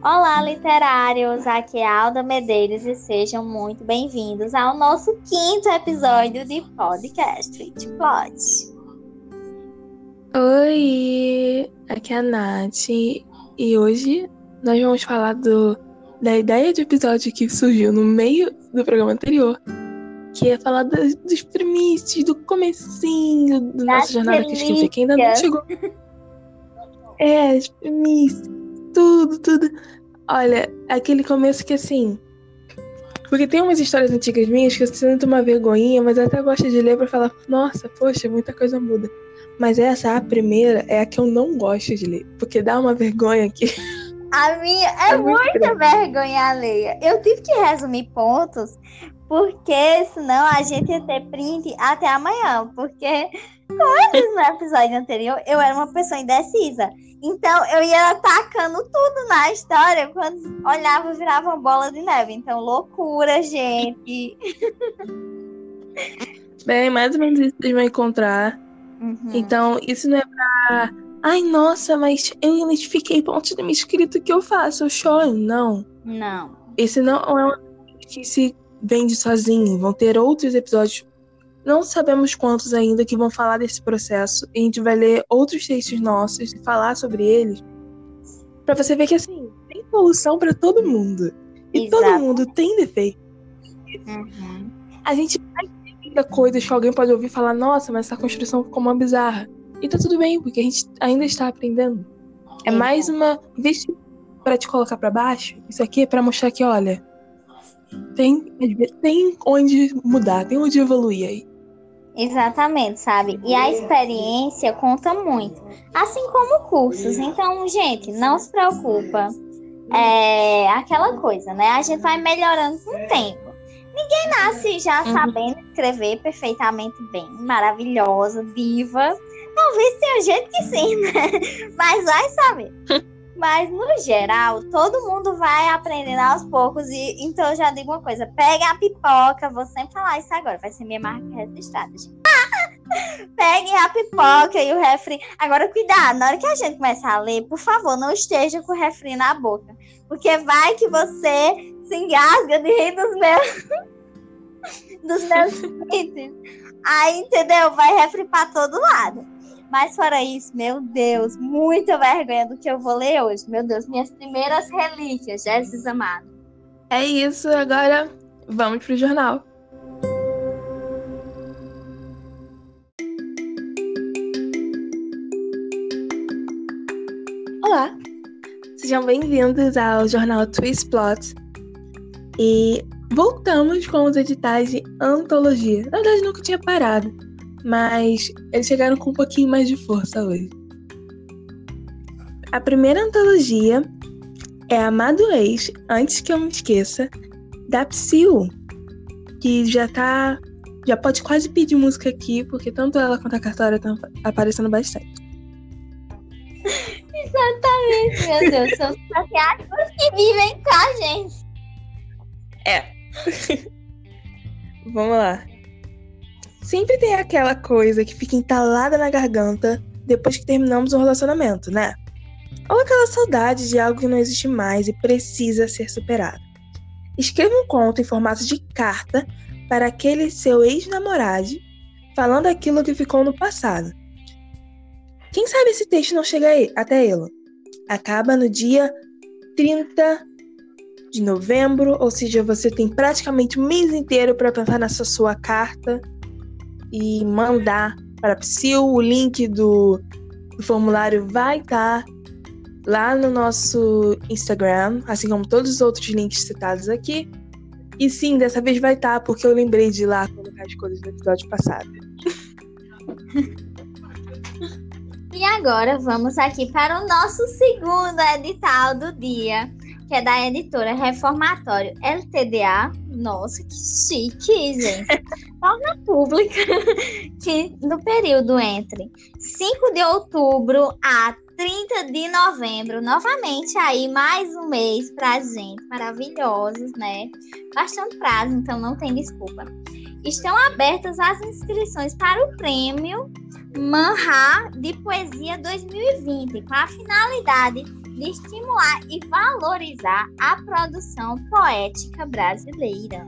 Olá, literários! Aqui é Alda Medeiros e sejam muito bem-vindos ao nosso quinto episódio de podcast Street Plot. Oi, aqui é a Nath e hoje nós vamos falar do, da ideia de episódio que surgiu no meio do programa anterior, que é falar dos, dos primícios, do comecinho da nossa jornada que esqueci, que ainda não chegou. É, as primícias tudo, tudo. Olha, aquele começo que assim. Porque tem umas histórias antigas minhas que eu sinto uma vergonhinha, mas eu até gosto de ler pra falar, nossa, poxa, muita coisa muda. Mas essa, a primeira, é a que eu não gosto de ler. Porque dá uma vergonha que. A minha é, é muita vergonha alheia. Eu tive que resumir pontos, porque senão a gente ia ter print até amanhã. Porque, como eu disse no episódio anterior, eu era uma pessoa indecisa. Então eu ia atacando tudo na história, quando olhava virava uma bola de neve. Então, loucura, gente. Bem, mais ou menos isso vocês vão encontrar. Uhum. Então, isso não é pra. Ai, nossa, mas eu identifiquei pontos do meu escrito que eu faço, eu choro. Não. Não. Esse não é um que se vende sozinho. Vão ter outros episódios não sabemos quantos ainda que vão falar desse processo. E a gente vai ler outros textos nossos e falar sobre eles. para você ver que, assim, tem solução para todo mundo. E Exato. todo mundo tem defeito. Uhum. A gente ter coisas que alguém pode ouvir e falar: nossa, mas essa construção ficou uma bizarra. E tá tudo bem, porque a gente ainda está aprendendo. É mais uma vez para te colocar para baixo. Isso aqui é para mostrar que, olha, tem, tem onde mudar, tem onde evoluir aí. Exatamente, sabe? E a experiência conta muito, assim como cursos. Então, gente, não se preocupa. É aquela coisa, né? A gente vai melhorando com o tempo. Ninguém nasce já uhum. sabendo escrever perfeitamente bem, maravilhosa, diva. Talvez tenha gente que sim, né? Mas vai saber. Mas, no geral, todo mundo vai aprendendo aos poucos. E então eu já digo uma coisa: pega a pipoca, vou sempre falar isso agora, vai ser minha marca registrada. Peguem a pipoca e o refri. Agora, cuidado, na hora que a gente começar a ler, por favor, não esteja com o refri na boca. Porque vai que você se engasga de rir dos meus. dos meus Aí, entendeu? Vai refri pra todo lado. Mas fora isso, meu Deus, muita vergonha do que eu vou ler hoje. Meu Deus, minhas primeiras relíquias, Jesus amado. É isso, agora vamos pro jornal. Olá, sejam bem-vindos ao jornal Twist Plot. E voltamos com os editais de antologia. Na verdade, nunca tinha parado mas eles chegaram com um pouquinho mais de força hoje. A primeira antologia é Amado Ex, Antes Que Eu Me Esqueça, da Psyu, que já tá. Já pode quase pedir música aqui, porque tanto ela quanto a Cartória estão aparecendo bastante. Exatamente, meu Deus. São os que vivem com a gente. É. Vamos lá. Sempre tem aquela coisa que fica entalada na garganta depois que terminamos um relacionamento, né? Ou aquela saudade de algo que não existe mais e precisa ser superado. Escreva um conto em formato de carta para aquele seu ex-namorado, falando aquilo que ficou no passado. Quem sabe esse texto não chega até ele? Acaba no dia 30 de novembro, ou seja, você tem praticamente um mês inteiro para pensar nessa sua carta e mandar para a Psyu. O link do, do formulário vai estar tá lá no nosso Instagram, assim como todos os outros links citados aqui. E sim, dessa vez vai estar, tá, porque eu lembrei de ir lá colocar as coisas do episódio passado. E agora vamos aqui para o nosso segundo edital do dia, que é da editora Reformatório LTDA. Nossa, que chique, gente. Torna pública que no período entre 5 de outubro a 30 de novembro, novamente aí mais um mês pra gente, maravilhosos, né? Bastante prazo, então não tem desculpa. Estão abertas as inscrições para o prêmio Manhá de Poesia 2020, com a finalidade de estimular e valorizar a produção poética brasileira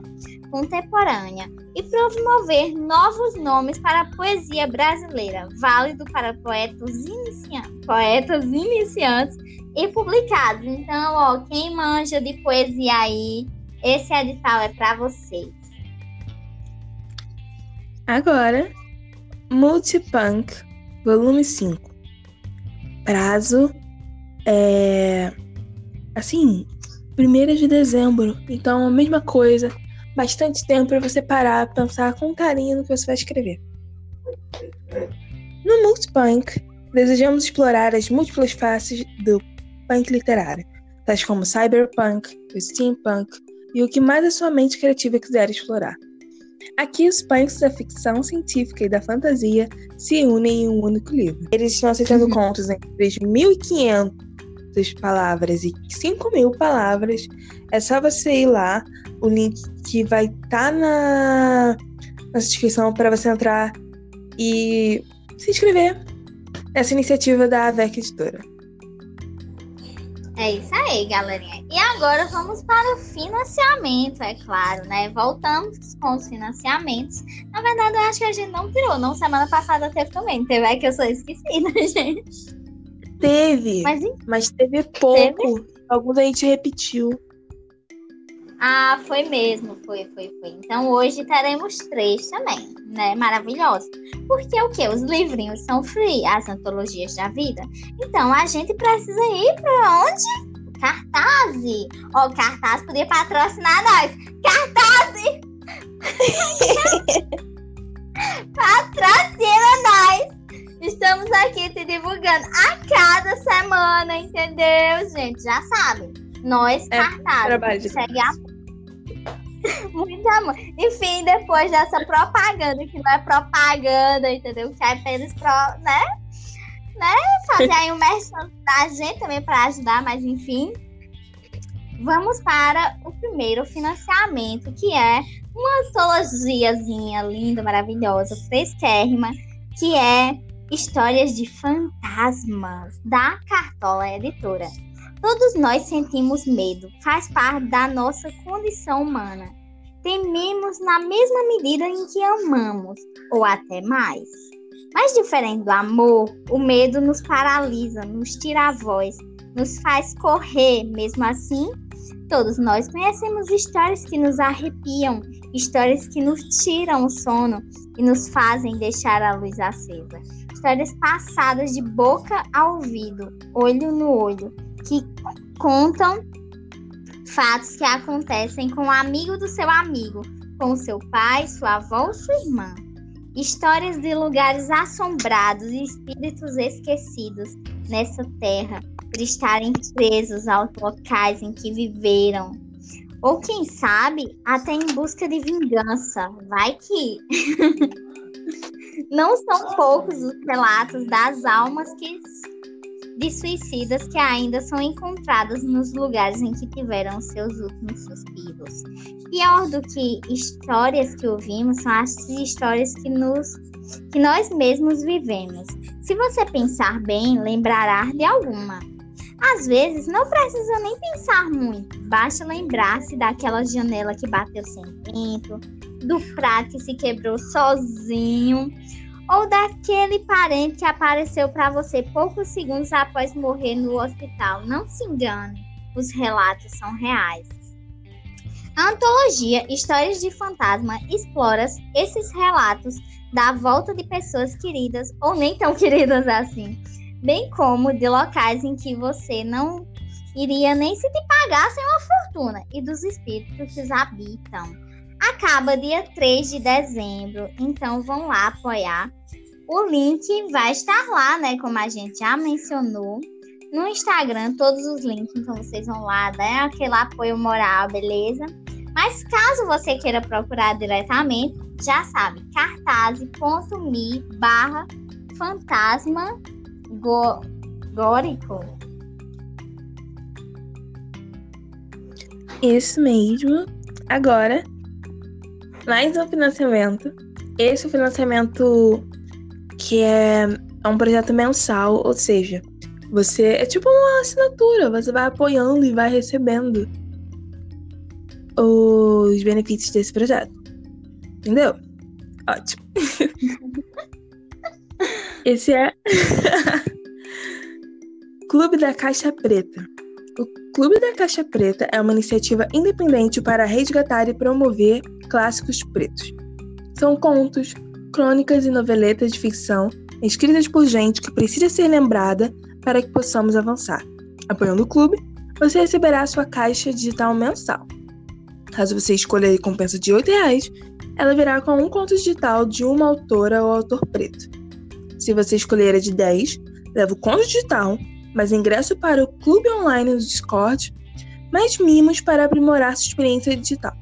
contemporânea e promover novos nomes para a poesia brasileira, válido para poetas, inicia poetas iniciantes e publicados. Então, ó, quem manja de poesia aí, esse edital é para vocês. Agora, Multipunk, volume 5. Prazo é. Assim, 1 de dezembro. Então, a mesma coisa. Bastante tempo para você parar, pensar com carinho no que você vai escrever. No Multipunk, desejamos explorar as múltiplas faces do punk literário, tais como cyberpunk, o steampunk e o que mais a sua mente criativa quiser explorar. Aqui, os punks da ficção científica e da fantasia se unem em um único livro. Eles estão aceitando uhum. contos entre 1.500 palavras e 5.000 palavras. É só você ir lá, o link que vai estar tá na, na descrição para você entrar e se inscrever nessa iniciativa da AVEC Editora. É isso aí, galerinha. E agora vamos para o financiamento, é claro, né? Voltamos com os financiamentos. Na verdade, eu acho que a gente não tirou, não. Semana passada teve também. Teve, é que eu sou esquecida, gente. Teve, mas, mas teve pouco. Teve? Alguns a gente repetiu. Ah, foi mesmo, foi, foi, foi. Então hoje teremos três também, né? Maravilhosos. Porque o que? Os livrinhos são free, as antologias da vida. Então a gente precisa ir para onde? Cartaz. Ó, oh, Cartaz podia patrocinar nós. Cartaz! Patrocina nós! Estamos aqui te divulgando a cada semana, entendeu, gente? Já sabem. Nós, é, cartazes, segue a Muito amor. Enfim, depois dessa propaganda, que não é propaganda, entendeu? Que é apenas pro, né? Né? Fazer aí um merchan da gente também para ajudar, mas enfim. Vamos para o primeiro financiamento, que é uma antologiazinha linda, maravilhosa, fresquérrima, que é Histórias de Fantasmas, da Cartola Editora. Todos nós sentimos medo, faz parte da nossa condição humana. Tememos na mesma medida em que amamos, ou até mais. Mas diferente do amor, o medo nos paralisa, nos tira a voz, nos faz correr. Mesmo assim, todos nós conhecemos histórias que nos arrepiam, histórias que nos tiram o sono e nos fazem deixar a luz acesa. Histórias passadas de boca a ouvido, olho no olho, que contam fatos que acontecem com o um amigo do seu amigo, com seu pai, sua avó ou sua irmã. Histórias de lugares assombrados e espíritos esquecidos nessa terra por estarem presos aos locais em que viveram. Ou quem sabe, até em busca de vingança. Vai que. Não são poucos os relatos das almas que de suicidas que ainda são encontradas nos lugares em que tiveram seus últimos suspiros. Pior do que histórias que ouvimos são as histórias que, nos, que nós mesmos vivemos. Se você pensar bem, lembrará de alguma. Às vezes não precisa nem pensar muito, basta lembrar-se daquela janela que bateu sem tempo, do prato que se quebrou sozinho, ou daquele parente que apareceu para você poucos segundos após morrer no hospital. Não se engane, os relatos são reais. A antologia Histórias de Fantasma explora esses relatos da volta de pessoas queridas ou nem tão queridas assim, bem como de locais em que você não iria nem se te pagassem uma fortuna e dos espíritos que os habitam acaba dia 3 de dezembro, então vão lá apoiar. O link vai estar lá, né? Como a gente já mencionou. No Instagram, todos os links, então vocês vão lá, dar aquele apoio moral, beleza? Mas caso você queira procurar diretamente, já sabe, cartaz.me barra fantasma górico. Isso mesmo. Agora mais um financiamento. Esse financiamento que é, é um projeto mensal, ou seja, Você é tipo uma assinatura, você vai apoiando e vai recebendo os benefícios desse projeto. Entendeu? Ótimo. Esse é Clube da Caixa Preta. O Clube da Caixa Preta é uma iniciativa independente para resgatar e promover clássicos pretos. São contos, crônicas e noveletas de ficção escritas por gente que precisa ser lembrada para que possamos avançar. Apoiando o clube, você receberá sua caixa digital mensal. Caso você escolha a recompensa de R$ reais, ela virá com um conto digital de uma autora ou autor preto. Se você escolher a de 10, leva o conto digital, mais ingresso para o clube online no Discord, mais mimos para aprimorar sua experiência digital.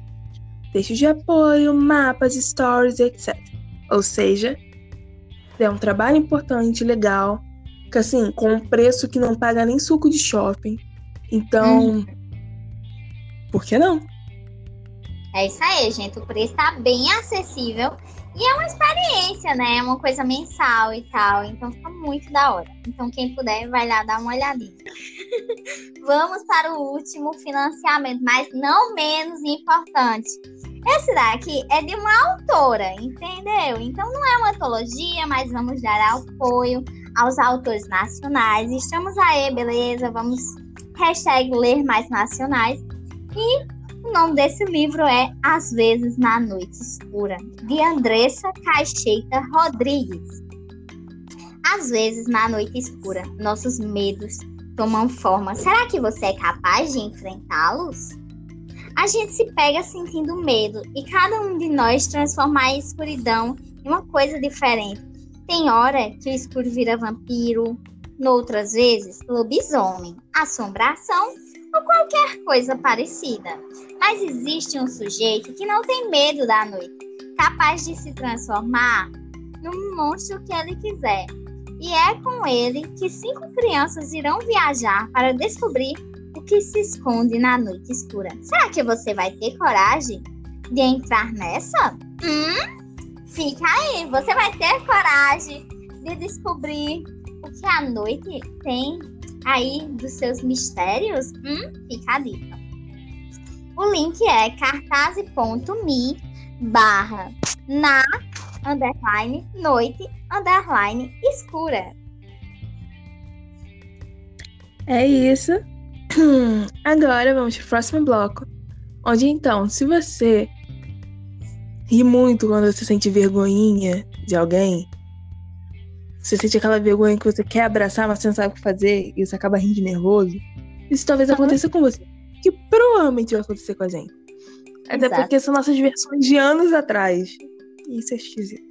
Textos de apoio, mapas, stories, etc. Ou seja, é um trabalho importante, legal, que assim, com um preço que não paga nem suco de shopping. Então, hum. por que não? É isso aí, gente. O preço tá bem acessível. E é uma experiência, né? É uma coisa mensal e tal. Então fica muito da hora. Então, quem puder, vai lá dar uma olhadinha. Vamos para o último financiamento, mas não menos importante. Esse daqui é de uma autora, entendeu? Então não é uma antologia, mas vamos dar apoio aos autores nacionais. Estamos aí, beleza? Vamos hashtag ler mais nacionais. E o nome desse livro é Às vezes na Noite Escura, de Andressa Caixeita Rodrigues. Às vezes na noite escura, nossos medos tomam forma. Será que você é capaz de enfrentá-los? A gente se pega sentindo medo e cada um de nós transforma a escuridão em uma coisa diferente. Tem hora que o escuro vira vampiro, noutras vezes lobisomem, assombração ou qualquer coisa parecida. Mas existe um sujeito que não tem medo da noite, capaz de se transformar no monstro que ele quiser. E é com ele que cinco crianças irão viajar para descobrir o que se esconde na noite escura. Será que você vai ter coragem de entrar nessa? Hum? Fica aí, você vai ter coragem de descobrir o que a noite tem aí dos seus mistérios? Hum? Fica a dica. O link é cartaz.me barra na underline noite underline escura. É isso. Agora vamos para o próximo bloco. Onde então, se você ri muito quando você sente vergonhinha de alguém, você sente aquela vergonha que você quer abraçar, mas você não sabe o que fazer e você acaba rindo nervoso. Isso talvez aconteça com você. Que provavelmente vai acontecer com a gente. Até Exato. porque são nossas versões de anos atrás. Isso é esquisito.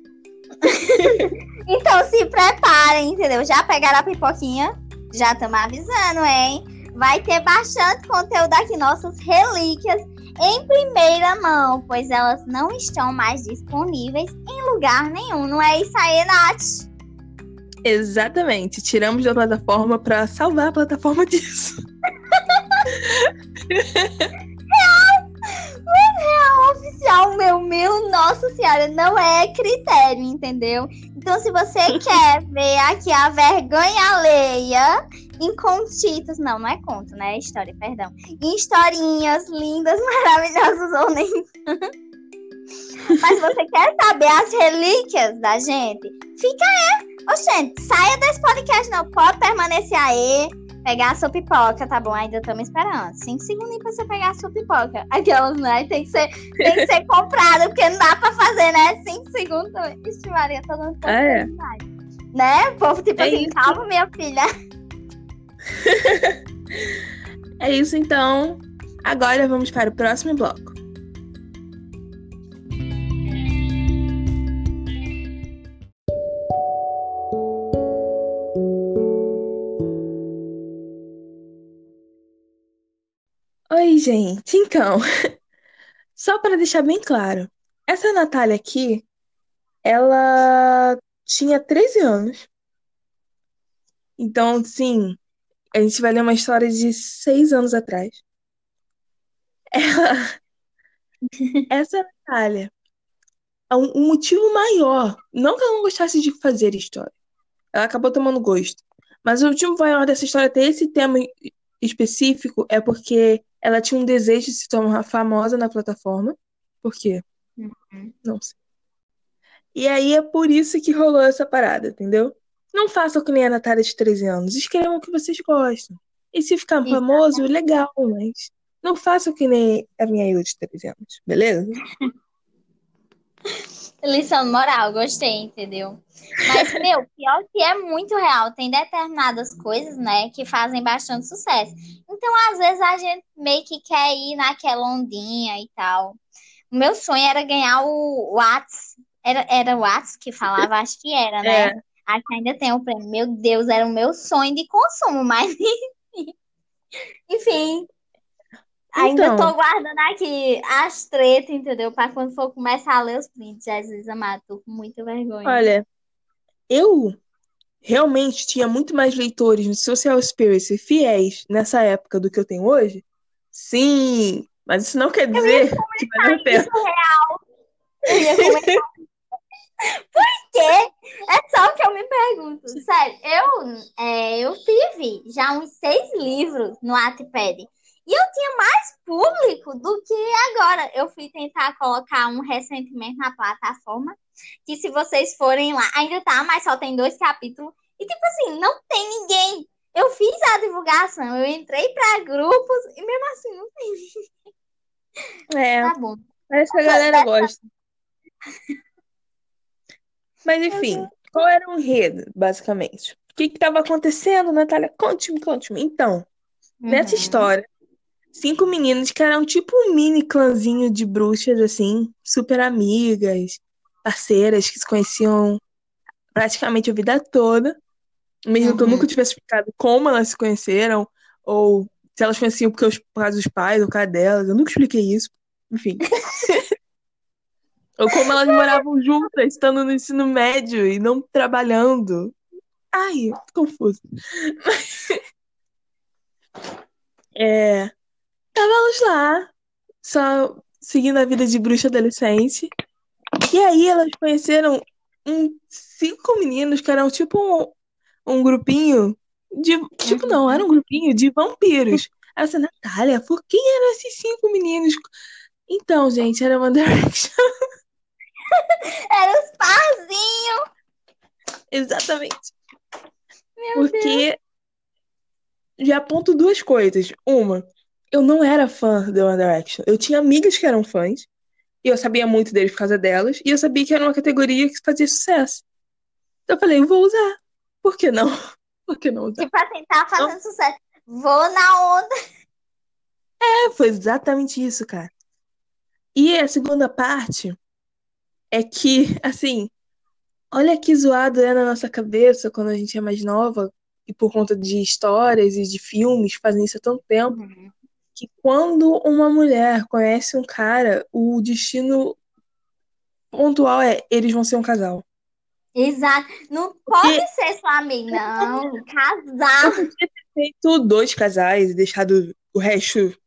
então se preparem, entendeu? Já pegaram a pipoquinha? Já estamos avisando, hein? Vai ter bastante conteúdo aqui, nossas relíquias em primeira mão, pois elas não estão mais disponíveis em lugar nenhum. Não é isso aí, Nath? Exatamente. Tiramos da plataforma para salvar a plataforma disso. real! real oficial, meu, meu, nossa senhora, não é critério, entendeu? Então, se você quer ver aqui a vergonha alheia em contitos, não, não é conto, né? É história, perdão. Em historinhas lindas, maravilhosas ou nem. Mas você quer saber as relíquias da gente? Fica aí Ô, gente, saia desse podcast, não. Pode permanecer aí. Pegar a sua pipoca, tá bom? Ainda estamos esperando. Cinco segundos pra você pegar a sua pipoca. Aquelas, né? Tem que ser, tem que ser comprada, porque não dá pra fazer, né? Cinco segundos. Ixi, Maria, tô dando ah, é. Né? O povo, tipo é assim, isso. calma, minha filha. é isso, então. Agora vamos para o próximo bloco. Oi, gente. Então, só para deixar bem claro, essa Natália aqui, ela tinha 13 anos. Então, sim, a gente vai ler uma história de seis anos atrás. Ela... Essa Natália, um, um motivo maior, não que ela não gostasse de fazer história, ela acabou tomando gosto, Mas o último maior dessa história ter esse tema específico é porque ela tinha um desejo de se tornar famosa na plataforma. Por quê? Uhum. Não sei. E aí é por isso que rolou essa parada, entendeu? Não façam que nem a Natália de 13 anos. Escrevam o que vocês gostam. E se ficar famoso, legal, mas não façam que nem a minha eu de 13 anos, beleza? Lição moral, gostei, entendeu? Mas, meu, pior que é muito real. Tem determinadas coisas, né, que fazem bastante sucesso. Então, às vezes, a gente meio que quer ir naquela ondinha e tal. O meu sonho era ganhar o Whats. Era, era o Whats que falava? Acho que era, né? É. Acho que ainda tem o prêmio. Meu Deus, era o meu sonho de consumo, mas enfim. Ainda Então. tô guardando aqui as tretas, entendeu? Pra quando for começar a ler os prints. Jesus amado, tô com muita vergonha. Olha, eu realmente tinha muito mais leitores no Social Spirit fiéis nessa época do que eu tenho hoje? Sim, mas isso não quer dizer que vale a pena. Isso é real. Eu ia comentar. Por quê? É só o que eu me pergunto. Sério, eu, é, eu tive já uns seis livros no Wattpad. E eu tinha mais público do que agora. Eu fui tentar colocar um recentemente na plataforma. Que se vocês forem lá, ainda tá, mas só tem dois capítulos. E tipo assim, não tem ninguém. Eu fiz a divulgação, eu entrei pra grupos e mesmo assim não tem. É, Tá bom. parece que a galera gosta. Mas enfim, qual era o enredo, basicamente? O que estava acontecendo, Natália? Conte-me, conte-me. Então, nessa Uhum. história, cinco meninas que eram tipo um mini clãzinho de bruxas, assim, super amigas, parceiras que se conheciam praticamente a vida toda, mesmo que eu Uhum. nunca tivesse explicado como elas se conheceram, ou se elas conheciam porque os, por causa dos pais, ou por causa delas, eu nunca expliquei isso, enfim. ou como elas moravam juntas, estando no ensino médio e não trabalhando. Ai, confuso. É, estávamos lá, só seguindo a vida de bruxa adolescente. E aí elas conheceram um, cinco meninos que eram tipo um, um grupinho de. Tipo, não, era um grupinho de vampiros. Aí você, Natália, por quem eram esses cinco meninos? Então, gente, era One Direction. Era os parzinhos. Exatamente. Meu Porque já aponto duas coisas. Uma, eu não era fã do One Direction. Eu tinha amigas que eram fãs. E eu sabia muito deles por causa delas. E eu sabia que era uma categoria que fazia sucesso. Então eu falei, vou usar. Por que não? Por que não usar? Tipo, pra tentar fazer sucesso. Vou na onda. É, foi exatamente isso, cara. E a segunda parte é que, assim, olha que zoado é na nossa cabeça quando a gente é mais nova, e por conta de histórias e de filmes fazem isso há tanto tempo, que quando uma mulher conhece um cara, o destino pontual é eles vão ser um casal. Exato. Não pode ser sua amiga, não. Casar. Feito dois casais e deixado o resto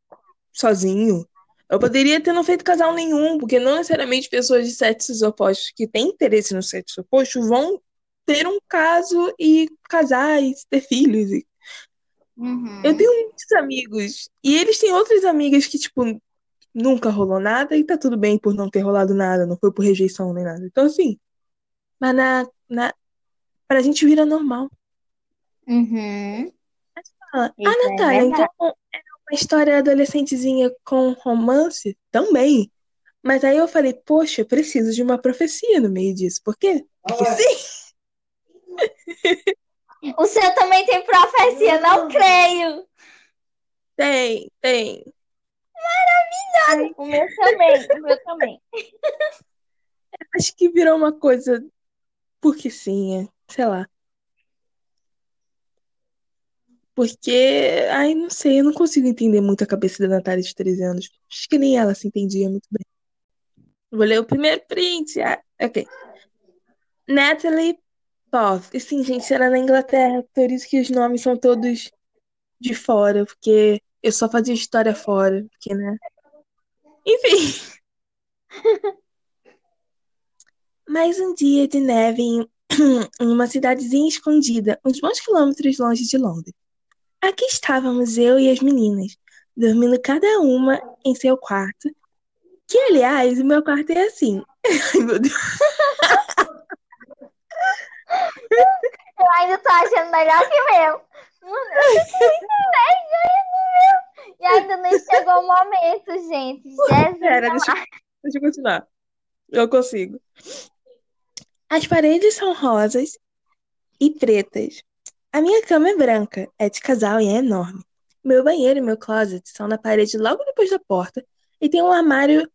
sozinho. Eu poderia ter não feito casal nenhum, porque não necessariamente pessoas de sexos opostos que têm interesse no sexo oposto vão ter um caso e casar e ter filhos. e- Uhum. Eu tenho muitos amigos e eles têm outras amigas que, tipo, nunca rolou nada e tá tudo bem por não ter rolado nada, não foi por rejeição nem nada. Então, assim, mas na, na, pra gente vira normal. Uhum. Fala, Isso ah, é Natália, verdade. então era uma história adolescentezinha com romance? Também. Mas aí eu falei, poxa, preciso de uma profecia no meio disso. Por quê? Porque sim. O seu também tem profecia, não creio. Tem, tem. O meu também, o meu também. Acho que virou uma coisa. Porque sim, é. sei lá. Porque, ai, não sei, eu não consigo entender muito a cabeça da Natália de 13 anos. Acho que nem ela se entendia muito bem. Vou ler o primeiro print. Ah, ok. Natalie Poth. E sim, gente, era na Inglaterra, por isso que os nomes são todos de fora, porque eu só fazia história fora, porque, né? Enfim. Mais um dia de neve em uma cidadezinha escondida, uns bons quilômetros longe de Londres. Aqui estávamos eu e as meninas, dormindo cada uma em seu quarto. Que, aliás, o meu quarto é assim. Ai, meu Deus. Eu ainda tô achando melhor que meu. E ainda nem chegou o momento, gente. Jesus. Pera, deixa, deixa eu continuar. Eu consigo. As paredes são rosas e pretas. A minha cama é branca, é de casal e é enorme. Meu banheiro e meu closet são na parede logo depois da porta e tem um armário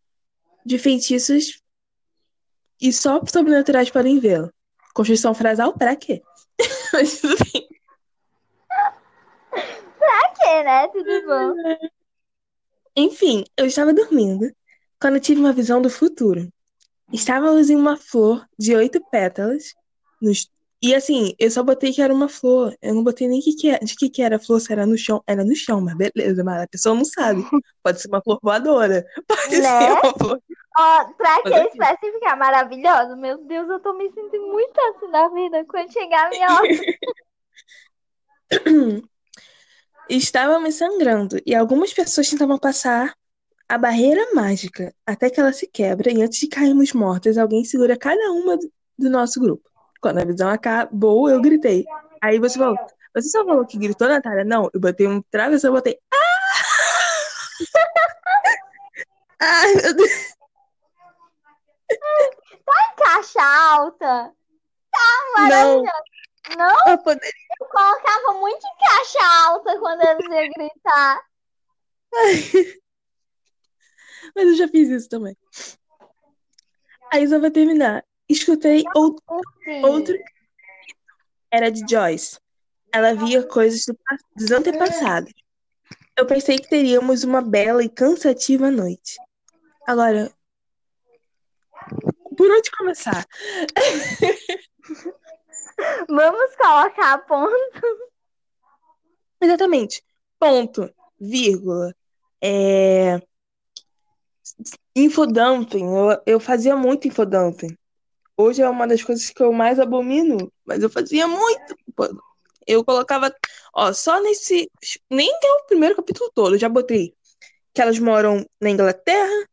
de feitiços e só sobrenaturais podem vê-lo. Construção frasal pra quê? Mas tudo bem. Pra quê, né? Tudo bom. Enfim, eu estava dormindo quando tive uma visão do futuro. Estávamos em uma flor de oito pétalas. Nos... E assim, eu só botei que era uma flor. Eu não botei nem que que é... de que, que era a flor, se era no chão. Era no chão, mas beleza, mas a pessoa não sabe. Pode ser uma flor voadora. Pode Né? ser uma flor. Ó, pra que Mas aqui. especificar maravilhoso? Meu Deus, eu tô me sentindo muito assim na vida. Quando chegar a minha hora. Estávamos sangrando e algumas pessoas tentavam passar a barreira mágica até que ela se quebra e antes de cairmos mortas, alguém segura cada uma do- nosso grupo. Quando a visão acabou, eu gritei. Aí você falou, você só falou que gritou, Natália? Não, eu botei um travessão, eu botei. Ah! Ai, meu Deus. Caixa alta. Não, Não, eu poderia. eu colocava muito em caixa alta quando eles iam gritar. Mas eu já fiz isso também. Aí só vai terminar. Escutei outro. Outro era de Joyce. Ela via coisas do dos antepassados. Eu pensei que teríamos uma bela e cansativa noite. Agora, por onde começar? Vamos colocar ponto. Exatamente. Ponto, vírgula. É... Infodumping. Eu, eu fazia muito infodumping. Hoje é uma das coisas que eu mais abomino, mas eu fazia muito. Eu colocava, ó, só nesse. Nem é o primeiro capítulo todo, eu já botei que elas moram na Inglaterra,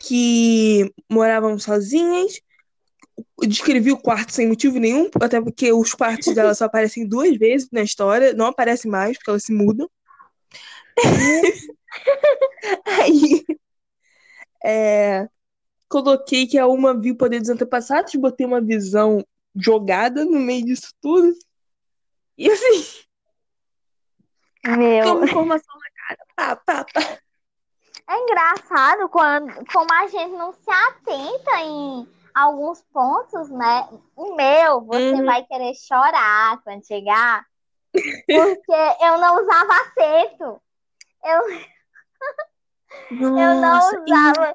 que moravam sozinhas. Descrevi o quarto sem motivo nenhum, até porque os quartos delas só aparecem duas vezes na história, não aparecem mais, porque elas se mudam. Aí, é, coloquei que a uma viu o poder dos antepassados, botei uma visão jogada no meio disso tudo. E assim, Meu, uma informação na cara. Pá, pá, pá. É engraçado quando, como a gente não se atenta em alguns pontos, né? O meu, você Uhum. vai querer chorar quando chegar, porque eu não usava acento. Eu, eu não e- usava.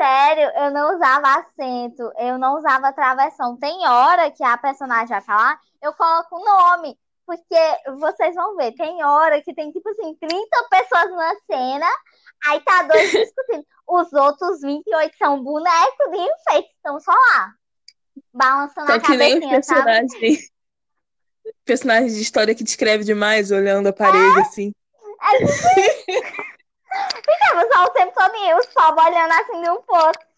Sério, eu não usava acento, eu não usava travessão. Tem hora que a personagem vai falar, eu coloco o nome. Porque vocês vão ver, tem hora que tem tipo assim, 30 pessoas na cena, aí tá dois discutindo. Os outros 28 são bonecos de enfeite, estão só lá. Balançando Tá a que nem os cabecinha, sabe? personagens. Personagens de história que descreve demais, olhando a parede assim. É tipo. Ficava só o tempo todo os pobres olhando assim de um pro outro.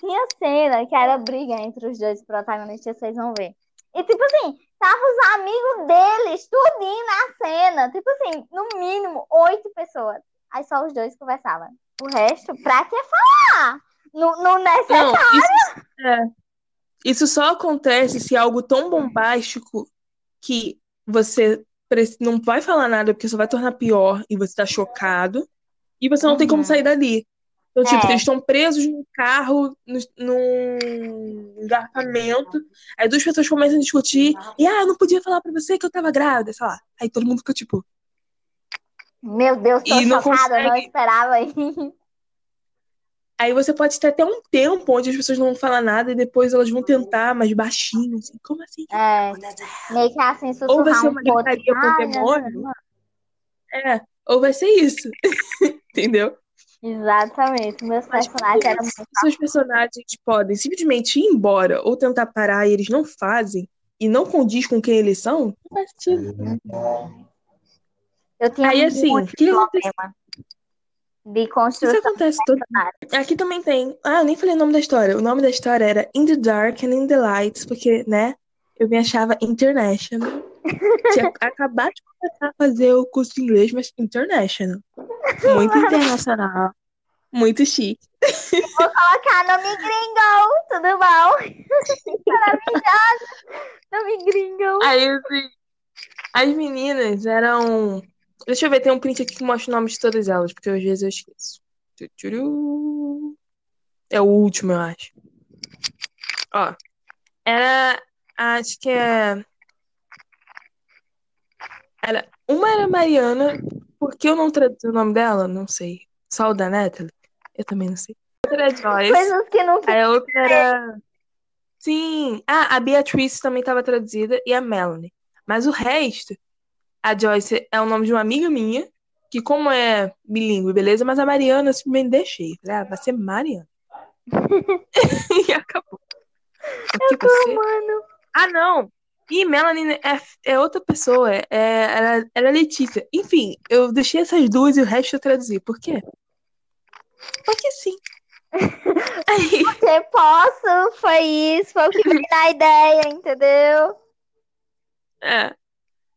Tinha cena que era briga entre os dois protagonistas, vocês vão ver. E tipo assim, tava os amigos deles, tudinho na cena. Tipo assim, no mínimo, oito pessoas. Aí só os dois conversavam. O resto, pra que falar? No, no necessário. Não, isso, é. Isso só acontece se é algo tão bombástico que você não vai falar nada porque só vai tornar pior e você tá chocado e você não tem como Uhum. sair dali. Então, tipo, É. eles estão presos num carro, no- num engarrafamento. Aí duas pessoas começam a discutir. E, ah, eu não podia falar pra você que eu tava grávida, sei lá. Aí todo mundo fica tipo, Meu Deus, tô E não chocada, eu não consegue. esperava isso. Aí você pode ter até um tempo onde as pessoas não vão falar nada e depois elas vão tentar, mais baixinho, assim. Como assim? É, meio que assim, Ou vai sussurrar ser um uma pouco. gritaria com o Ah, demônio. É, ou vai ser isso. Entendeu? Exatamente. Meus Mas personagens eram os seus personagens podem simplesmente ir embora ou tentar parar e eles não fazem, e não condiz com quem eles são, não faz sentido. Eu tinha Aí, assim, muito que problema de Isso construção. acontece todo. Aqui também tem. Ah, eu nem falei o nome da história. O nome da história era In the Dark and in the Lights, porque, né, eu me achava international. Tinha acabado de começar a fazer o curso de inglês, mas international. Muito internacional. Muito chique. Vou colocar nome gringo, tudo bom? Maravilhoso. Nome gringo. Aí, assim, as meninas eram. Deixa eu ver, tem um print aqui que mostra o nome de todas elas, porque às vezes eu esqueço. É o último, eu acho. Ó. Era. Acho que é. Era, uma era Mariana. Por que eu não traduzi o nome dela? Não sei. Só o da Natalie? Eu também não sei. Outra era Joyce. Coisas que não Aí a outra era. Sim. Ah, a Beatrice também estava traduzida e a Melanie. Mas o resto, a Joyce é o nome de uma amiga minha, que como é bilíngue, beleza? Mas a Mariana eu simplesmente deixei. Falei, ah, vai ser Mariana. e acabou. Porque você... mano. Ah, não! E Melanie é, é outra pessoa, é, é, era, era Letícia. Enfim, eu deixei essas duas e o resto eu traduzi. Por quê? Porque sim. Aí, Porque posso, foi isso, foi o que me dá a ideia, entendeu? É.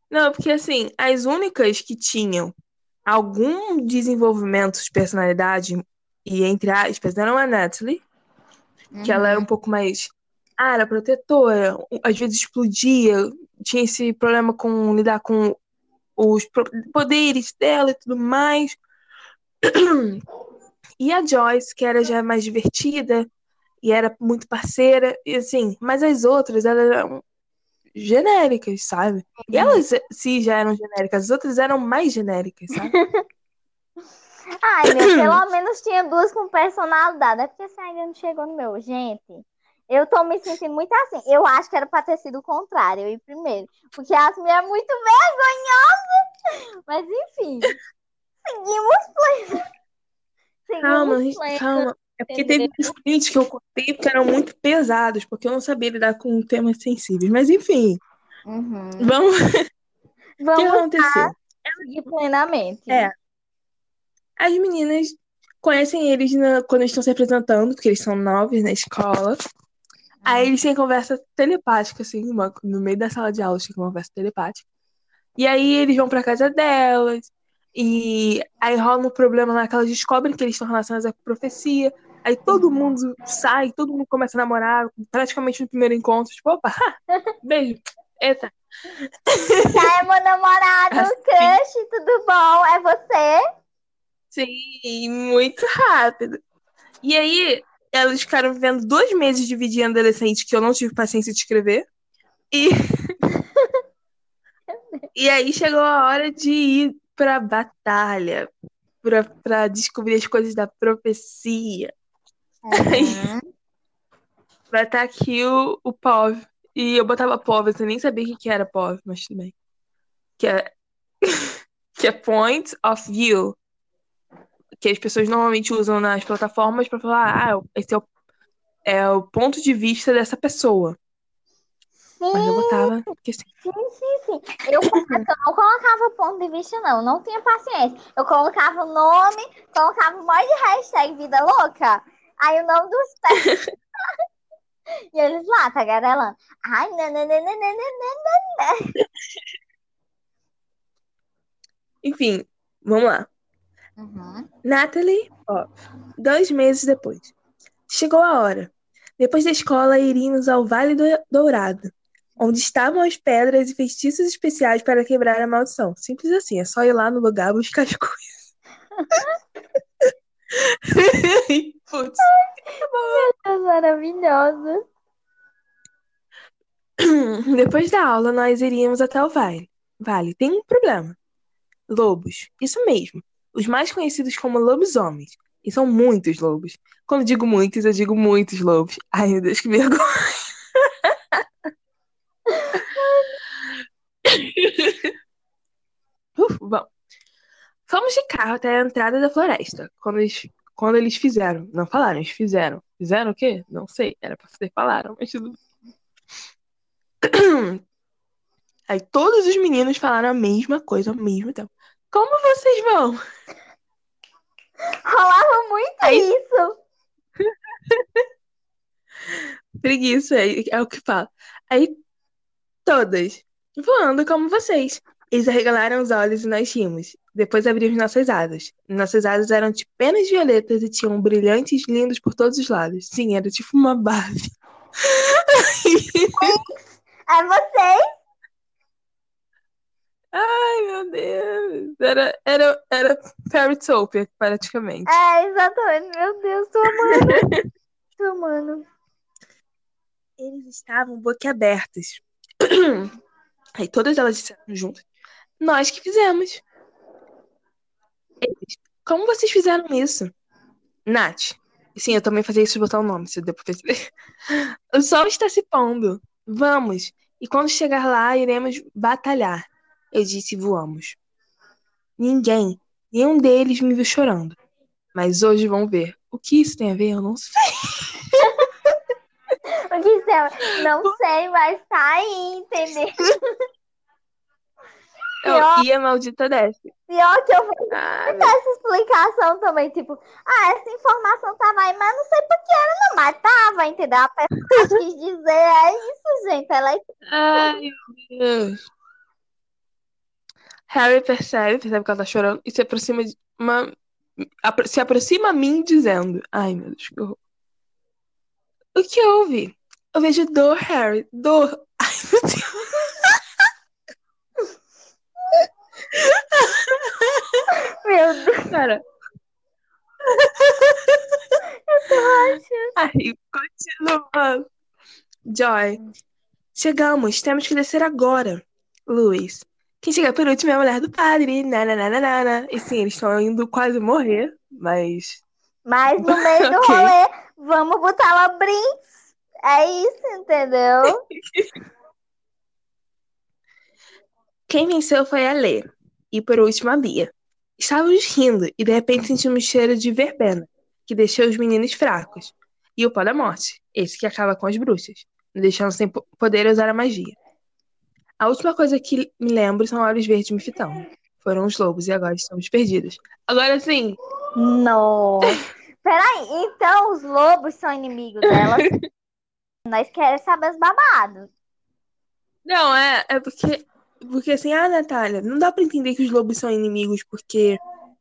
Não, porque assim, as únicas que tinham algum desenvolvimento de personalidade, e entre aspas, eram a Natalie, que ela era um pouco mais. Ah, era protetora, às vezes explodia, tinha esse problema com lidar com os poderes dela e tudo mais. E a Joyce, que era já mais divertida e era muito parceira, e assim, mas as outras, elas eram genéricas, sabe? E elas, se já eram genéricas, as outras eram mais genéricas, sabe? Ai, meu, pelo menos tinha duas com personalidade. É porque você ainda não chegou no meu. Gente, eu tô me sentindo muito assim. Eu acho que era pra ter sido o contrário, eu ir primeiro. Porque a Asmi é muito vergonhosa. Mas enfim, seguimos pleno. Seguimos Calma, pleno. calma. É porque teve uns prints que eu cortei que eram muito pesados, porque eu não sabia lidar com temas sensíveis. Mas enfim, Uhum. vamos. O que Vamos aconteceu? seguir plenamente. É. As meninas conhecem eles na- quando eles estão se apresentando, porque eles são novos na escola. Aí eles têm conversa telepática, assim, uma- no meio da sala de aula, têm conversa telepática. E aí eles vão pra casa delas, e aí rola um problema lá que elas descobrem que eles estão relacionados à profecia. Aí todo mundo sai, todo mundo começa a namorar, praticamente no primeiro encontro. Tipo, opa, beijo. Eita. Já é meu namorado, Assim. crush, tudo bom? É você? Sim, muito rápido. E aí, elas ficaram vivendo dois meses dividindo adolescente que eu não tive paciência de escrever. E, e aí chegou a hora de ir pra batalha, pra, pra descobrir as coisas da profecia. Uhum. Vai estar aqui o, o POV. E eu botava POV, eu nem sabia o que era POV, mas tudo bem. Que é, que é Point of View. Que as pessoas normalmente usam nas plataformas pra falar, ah, esse é o, é o ponto de vista dessa pessoa. Mas eu Sim, botava, porque assim, sim, sim, sim. Eu, eu não colocava ponto de vista, não. Não tinha paciência. Eu colocava o nome, colocava um monte de hashtag vida louca. Aí o nome dos pés. E eles lá, tagarelando. Ai, nananana. enfim, vamos lá. Uhum. Natalie, ó, dois meses depois. Chegou a hora. Depois da escola, iríamos ao Vale do Dourado, onde estavam as pedras e feitiços especiais para quebrar a maldição. Simples assim, é só ir lá no lugar buscar as coisas. Putz. Deus, maravilhosa. Depois da aula, nós iríamos até o vale. Vale, tem um problema. Lobos. Isso mesmo. Os mais conhecidos como lobisomens. E são muitos lobos. Quando digo muitos, eu digo muitos lobos. Ai, meu Deus, que vergonha. Uf, bom. Fomos de carro até a entrada da floresta. Quando eles, quando eles fizeram. Não falaram, eles fizeram. Fizeram o quê? Não sei. Era pra fazer, falaram, mas tudo. Aí todos os meninos falaram a mesma coisa ao mesmo tempo. Como vocês vão? Rolava muito Aí- isso. Preguiça é, é o que fala. Aí todas, voando como vocês. Eles arregalaram os olhos e nós rimos. Depois abrimos nossas asas. Nossas asas eram de penas violetas e tinham brilhantes lindos por todos os lados. Sim, era tipo uma Barbie. É vocês? Ai, meu Deus. Era, era, era Fairytopia, praticamente. É, exatamente. Meu Deus, tô amando. tô amando. Eles estavam boquiabertos. Aí todas elas disseram juntas. Nós que fizemos. Eles, como vocês fizeram isso? Nath. Sim, eu também fazia isso de botar o nome, se deu pra perceber. O sol está se pondo. Vamos. E quando chegar lá, iremos batalhar. Eu disse, voamos. Ninguém, nenhum deles me viu chorando. Mas hoje vão ver. O que isso tem a ver? Eu não sei. O que isso é? Não sei, mas tá aí, entendeu? Eu, e a maldita desce. Pior que eu vou Ah, dar essa explicação também, tipo, ah, essa informação tava aí, mas não sei por que era, não, mas tava, entendeu? A pessoa quis dizer, é isso, gente. Ela é Ai, meu Deus. Harry percebe, percebe que ela tá chorando e se aproxima de uma. Se aproxima a mim dizendo: Ai, meu Deus, que horror. O que houve? Eu vejo dor, Harry. Dor. Ai, meu Deus. Meu Deus, Cara. Ai, continua. Joy. Chegamos, temos que descer agora. Luiz. Quem chega por último é a mulher do padre. Nananana. E sim, eles estão indo quase morrer, mas. mas no meio do Ok. rolê, vamos botar lá brinks. É isso, entendeu? Quem venceu foi a Lê. E por último a Bia. Estávamos rindo e de repente sentimos cheiro de verbena, que deixou os meninos fracos. E o pó da morte, esse que acaba com as bruxas, nos deixando sem po- poder usar a magia. A última coisa que me lembro são olhos verdes me fitando. Foram os lobos e agora estamos perdidos. Agora sim, Não. Peraí, então os lobos são inimigos delas. Nós queremos saber os babados. Não, é, é porque, porque assim, ah, Natália, não dá pra entender que os lobos são inimigos porque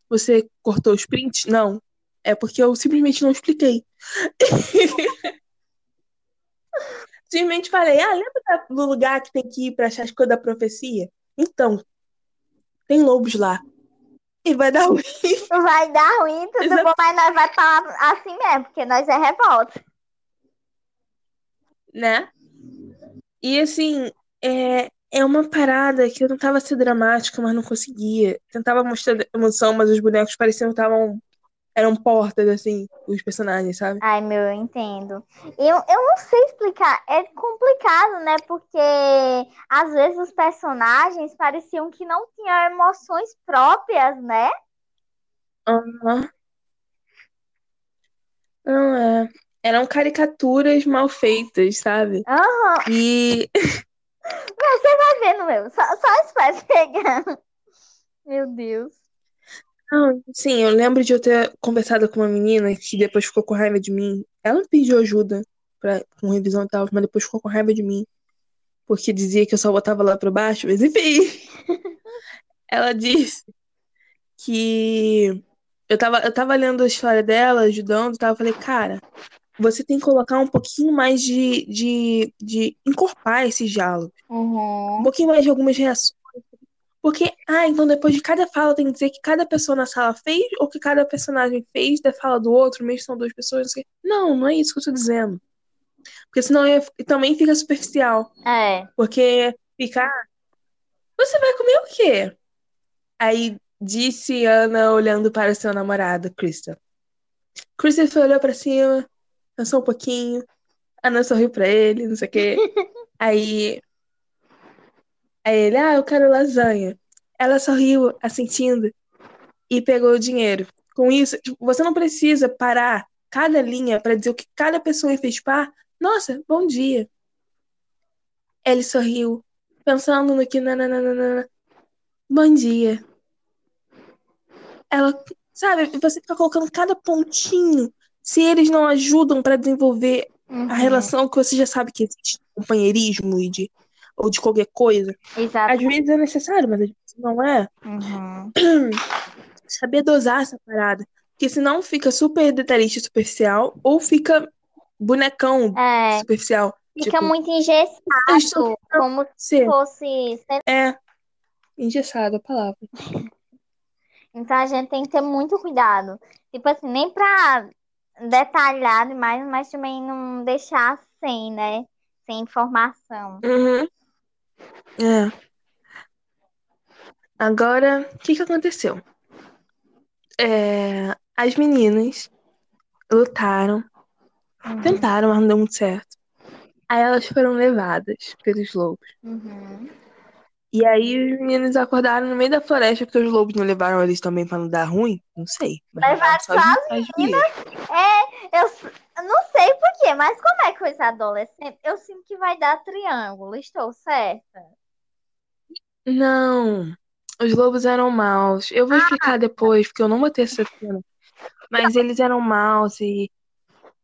você cortou os prints? Não. É porque eu simplesmente não expliquei. Simplesmente falei, ah, lembra do lugar que tem que ir pra achar as coisas da profecia? Então, tem lobos lá. E vai dar ruim, Vai dar ruim, tudo Exato. bom, mas nós vai falar assim mesmo, porque nós é revolta. né? E assim, é, é uma parada que eu tentava ser dramática, mas não conseguia. Tentava mostrar emoção, mas os bonecos pareciam que estavam. Eram portas, assim, os personagens, sabe? Ai, meu, eu entendo. Eu, eu não sei explicar, é complicado, né? Porque às vezes os personagens pareciam que não tinham emoções próprias, né? Aham. Não é. Eram caricaturas mal feitas, sabe? Aham, E você vai vendo, meu. Só, só espera chegar. Meu Deus. Não, sim, eu lembro de eu ter conversado com uma menina que depois ficou com raiva de mim. Ela me pediu ajuda pra, com revisão e tal, mas depois ficou com raiva de mim. Porque dizia que eu só botava lá pra baixo, mas enfim. Ela disse que eu tava, eu tava lendo a história dela, ajudando e tal. Eu falei, cara, você tem que colocar um pouquinho mais de, de, de encorpar esses diálogos. Um Uhum. pouquinho mais de algumas reações. Porque, ah, então depois de cada fala tem que dizer que cada pessoa na sala fez ou que cada personagem fez da fala do outro, mesmo são duas pessoas. Não, não, não é isso que eu tô dizendo. Porque senão é- também fica superficial. É. Porque fica, ah, você vai comer o quê? Aí disse Ana olhando para seu namorado, Krista. Christopher olhou pra cima, pensou um pouquinho. Ana sorriu pra ele, não sei o quê. Aí, aí ele, ah, eu quero lasanha. Ela sorriu, assentindo, e pegou o dinheiro. Com isso, tipo, você não precisa parar cada linha pra dizer o que cada pessoa fez par. Nossa, bom dia. Ele sorriu, pensando no que nananana. Bom dia. Ela, sabe, você fica colocando cada pontinho. Se eles não ajudam pra desenvolver Uhum. a relação que você já sabe que existe, companheirismo e de, ou de qualquer coisa. Exato. Às vezes é necessário, mas às vezes não é. Uhum. Saber dosar essa parada. Porque senão fica super detalhista superficial ou fica bonecão É, superficial. fica tipo, muito eu estou engessado, como se fosse. É. Engessado a palavra. Então a gente tem que ter muito cuidado. Tipo assim, nem pra detalhar demais, mas também não deixar sem, né? Sem informação. Uhum. É. Agora, o que que aconteceu? É, as meninas lutaram, Uhum. tentaram, mas não deu muito certo. Aí elas foram levadas pelos lobos. Uhum. E aí os meninos acordaram no meio da floresta porque os lobos não levaram eles também pra não dar ruim? Não sei. Levaram só as, as meninas. É, eu, não sei por quê, mas como é coisa adolescente, eu sinto que vai dar triângulo. Estou certa? Não, os lobos eram maus. Eu vou explicar depois, porque eu não botei essa cena. Mas eles eram maus e,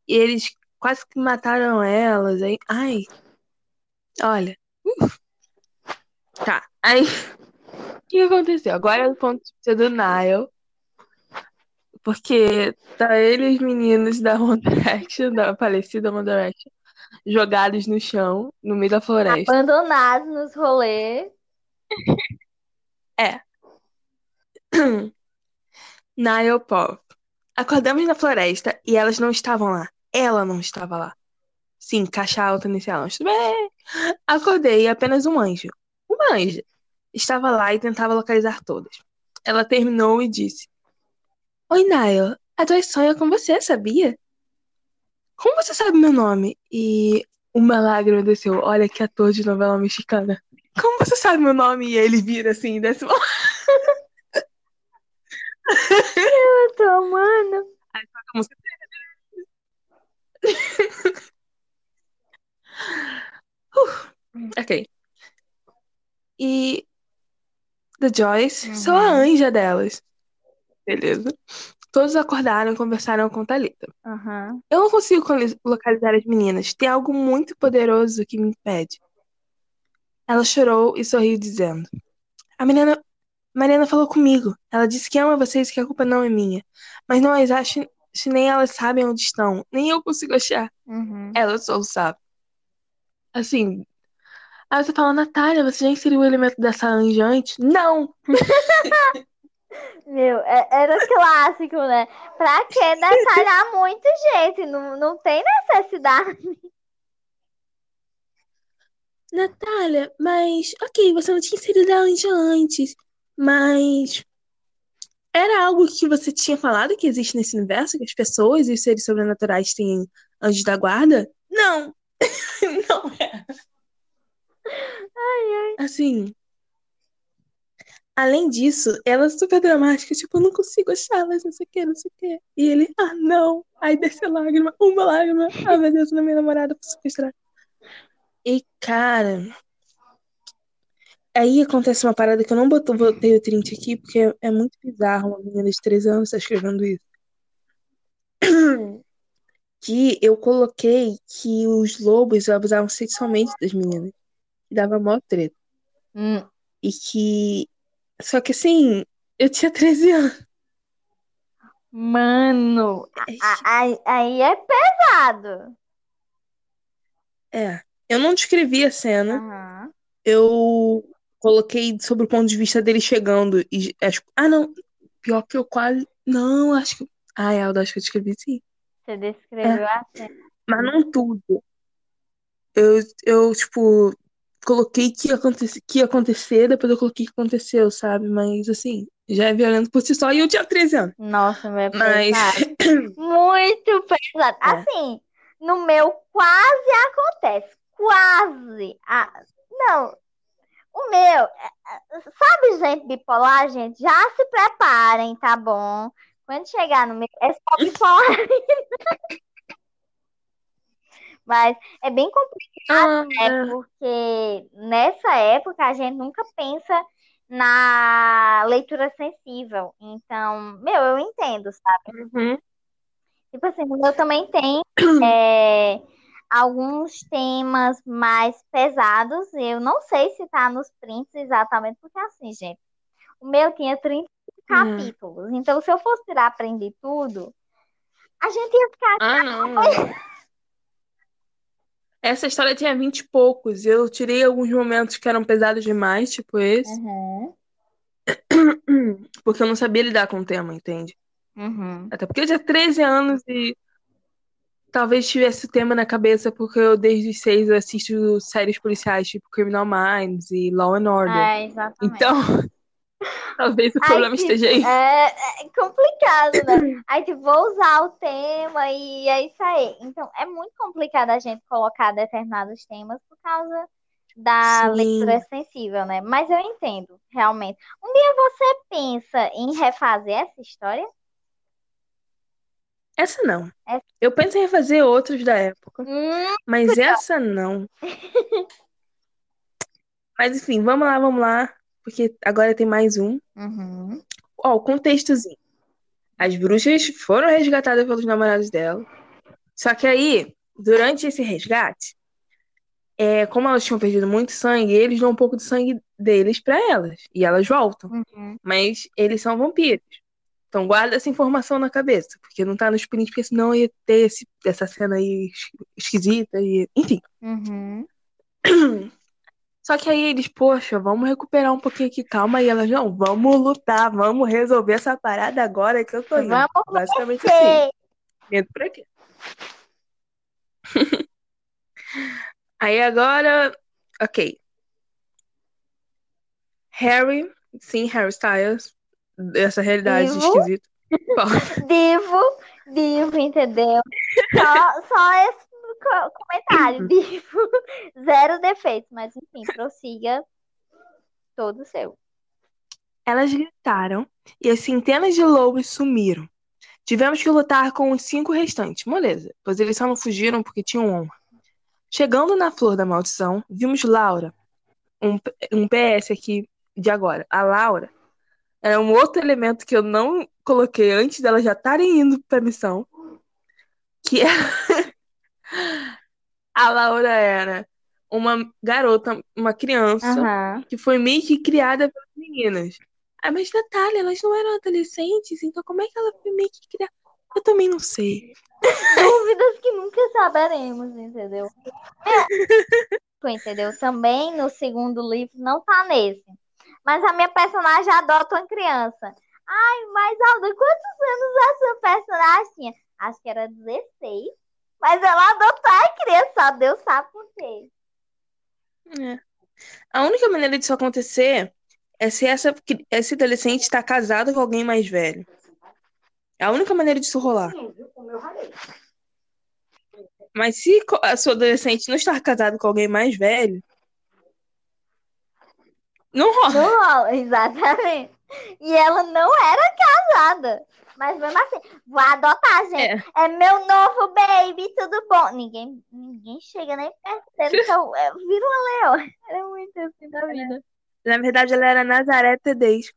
e eles quase que mataram elas. Aí, ai, olha. Tá, aí o que aconteceu? Agora é o ponto de vista do Nile. Porque tá ele e os meninos da One Direction, da falecida One Direction, jogados no chão, no meio da floresta. Abandonados nos rolês. Nile Pop. Acordamos na floresta e elas não estavam lá. Ela não estava lá. Sim, caixa alta nesse anjo. Tudo bem. Acordei apenas um anjo. Uma anja. Estava lá e tentava localizar todas. Ela terminou e disse: Oi, Nile. A Joy sonha com você, sabia? Como você sabe meu nome? E uma lágrima desceu. Olha que ator de novela mexicana. Como você sabe meu nome? E ele vira assim, desce Eu tô amando. música. Uf, ok. E The Joyce, sou a Uhum. anja delas. Beleza. Todos acordaram e conversaram com Thalita. Aham. Eu não consigo localizar as meninas. Tem algo muito poderoso que me impede. Ela chorou e sorriu, dizendo: A menina. Mariana falou comigo. Ela disse que ama vocês e que a culpa não é minha. Mas não as acho, se nem elas sabem onde estão. Nem eu consigo achar. Uhum. Ela só sabe. Assim. Aí você fala, Natália, você já inseriu o elemento dessa anja antes? Não! Meu, é- era clássico, né? Pra que detalhar muito, gente? Não, não tem necessidade. Natália, mas. Ok, você não tinha inserido a anja antes. Mas. Era algo que você tinha falado que existe nesse universo? Que as pessoas e os seres sobrenaturais têm anjos da guarda? Não! não é. Assim. Além disso, ela é super dramática, tipo, eu não consigo achá-las, não sei o que, não sei o que. E ele, ah, não. Aí desce a lágrima, uma lágrima. Ah, meu Deus, na minha namorada foi sequestrada. E, cara. Aí acontece uma parada que eu não botou, botei o print aqui, porque é, é muito bizarro uma menina de 13 anos tá escrevendo isso. Que eu coloquei que os lobos abusavam sexualmente das meninas. E dava mó treta. Hum, E que. Só que assim, eu tinha 13 anos. Mano, aí, aí é pesado. É. Eu não descrevi a cena. Aham. Eu coloquei sobre o ponto de vista dele chegando. E acho... Ah, não. Pior que eu quase. Não, acho que. Ah, Alda, acho que eu descrevi sim. Você descreveu a cena. Mas não tudo. Eu, eu tipo, coloquei que ia, acontecer, que ia acontecer, depois eu coloquei que aconteceu, sabe? Mas assim, já é violento por si só e eu tinha 13 anos. Nossa, meu, é Mas. pesado. Muito pesado. É. Assim, no meu quase acontece. Quase. Ah, não. O meu, é- é- sabe, gente bipolar, gente? Já se preparem, tá bom? Quando chegar no meu, é só bipolar. Mas é bem complicado, Ah, né? Porque nessa época a gente nunca pensa na leitura sensível. Então, meu, eu entendo, sabe? uhum. Tipo assim, eu também tenho é, alguns temas mais pesados. Eu não sei se tá nos prints exatamente, porque assim, gente, o meu tinha 30 Hum. capítulos. Então, se eu fosse tirar aprender tudo, a gente ia ficar. Ah, não. Essa história tinha vinte e poucos. Eu tirei alguns momentos que eram pesados demais, tipo esse, Uhum, porque eu não sabia lidar com o tema, entende? uhum. Até porque eu tinha 13 anos e talvez tivesse o tema na cabeça, porque eu desde os seis assisto séries policiais, tipo Criminal Minds e Law and Order. É, exatamente. Então, talvez o Aí, problema tipo, esteja aí. é, é complicado, né? Aí, tipo, vou usar o tema e é isso aí. Então, é muito complicado a gente colocar determinados temas por causa da Sim. leitura sensível, né? Mas eu entendo, realmente. Um dia você pensa em refazer essa história? Essa não. Essa- Eu penso em refazer outros da época, Hum, mas essa não. Mas enfim, vamos lá, vamos lá, porque agora tem mais um. uhum. Ó, o contextozinho. As bruxas foram resgatadas pelos namorados dela. Só que aí, durante esse resgate, é, como elas tinham perdido muito sangue, eles dão um pouco de sangue deles pra elas. E elas voltam. Uhum. Mas eles são vampiros. Então guarda essa informação na cabeça, porque não tá nos prints, porque senão ia ter esse, essa cena aí es- esquisita e. Enfim. Uhum. Só que aí eles, poxa, vamos recuperar um pouquinho aqui, calma aí. Elas, não, vamos lutar, vamos resolver essa parada agora que eu tô indo. Vamos Basicamente assim. ver. Medo pra quê? Aí agora, ok. Harry, sim, Harry Styles, essa realidade Vivo. esquisita. Bom, Divo, divo, entendeu? Só, só esse co- comentário, divo. Zero defeitos, mas enfim, prossiga todo seu. elas gritaram e as centenas de lobos sumiram. Tivemos que lutar com os cinco restantes, moleza, pois eles só não fugiram porque tinham honra. Chegando na flor da maldição, vimos Laura. Um, um PS aqui de agora. A Laura era um outro elemento que eu não coloquei antes delas já estarem indo pra missão. Que é... A Laura era uma garota, uma criança, Aham. que foi meio que criada pelas meninas. Ah, mas Natália, elas não eram adolescentes, então como é que ela foi meio que criada? Eu também não sei. Dúvidas que nunca saberemos, entendeu? É, entendeu? Também no segundo livro não tá nesse. Mas a minha personagem adota uma criança. Ai, mas Alda, quantos anos essa personagem tinha? Acho que era 16. Mas ela adotou a criança, só Deus sabe por quê. É. A única maneira disso acontecer é se essa, esse adolescente está casado com alguém mais velho. É a única maneira disso rolar. Mas se a sua adolescente não estar casado com alguém mais velho, não rola. Não rola, exatamente. E ela não era casada. Mas mesmo assim, vou adotar, gente. É. É meu novo baby, tudo bom. Ninguém, ninguém chega nem perto dele, que eu, eu viro uma leoa. Era muito assim da vida. Na verdade, ela era Nazaré Tedesco.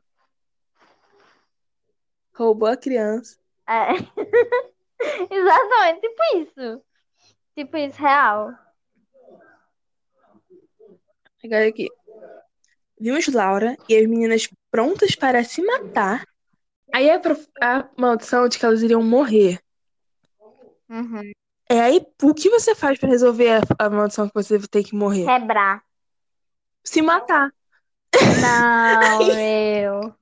Roubou a criança. É. Exatamente, tipo isso. Tipo isso, real. Agora aqui. Vimos Laura e as meninas prontas para se matar. Aí a, prof- a maldição de que elas iriam morrer. Uhum. É aí, o que você faz pra resolver a, a maldição que você tem que morrer? Quebrar. Se matar. Não, meu.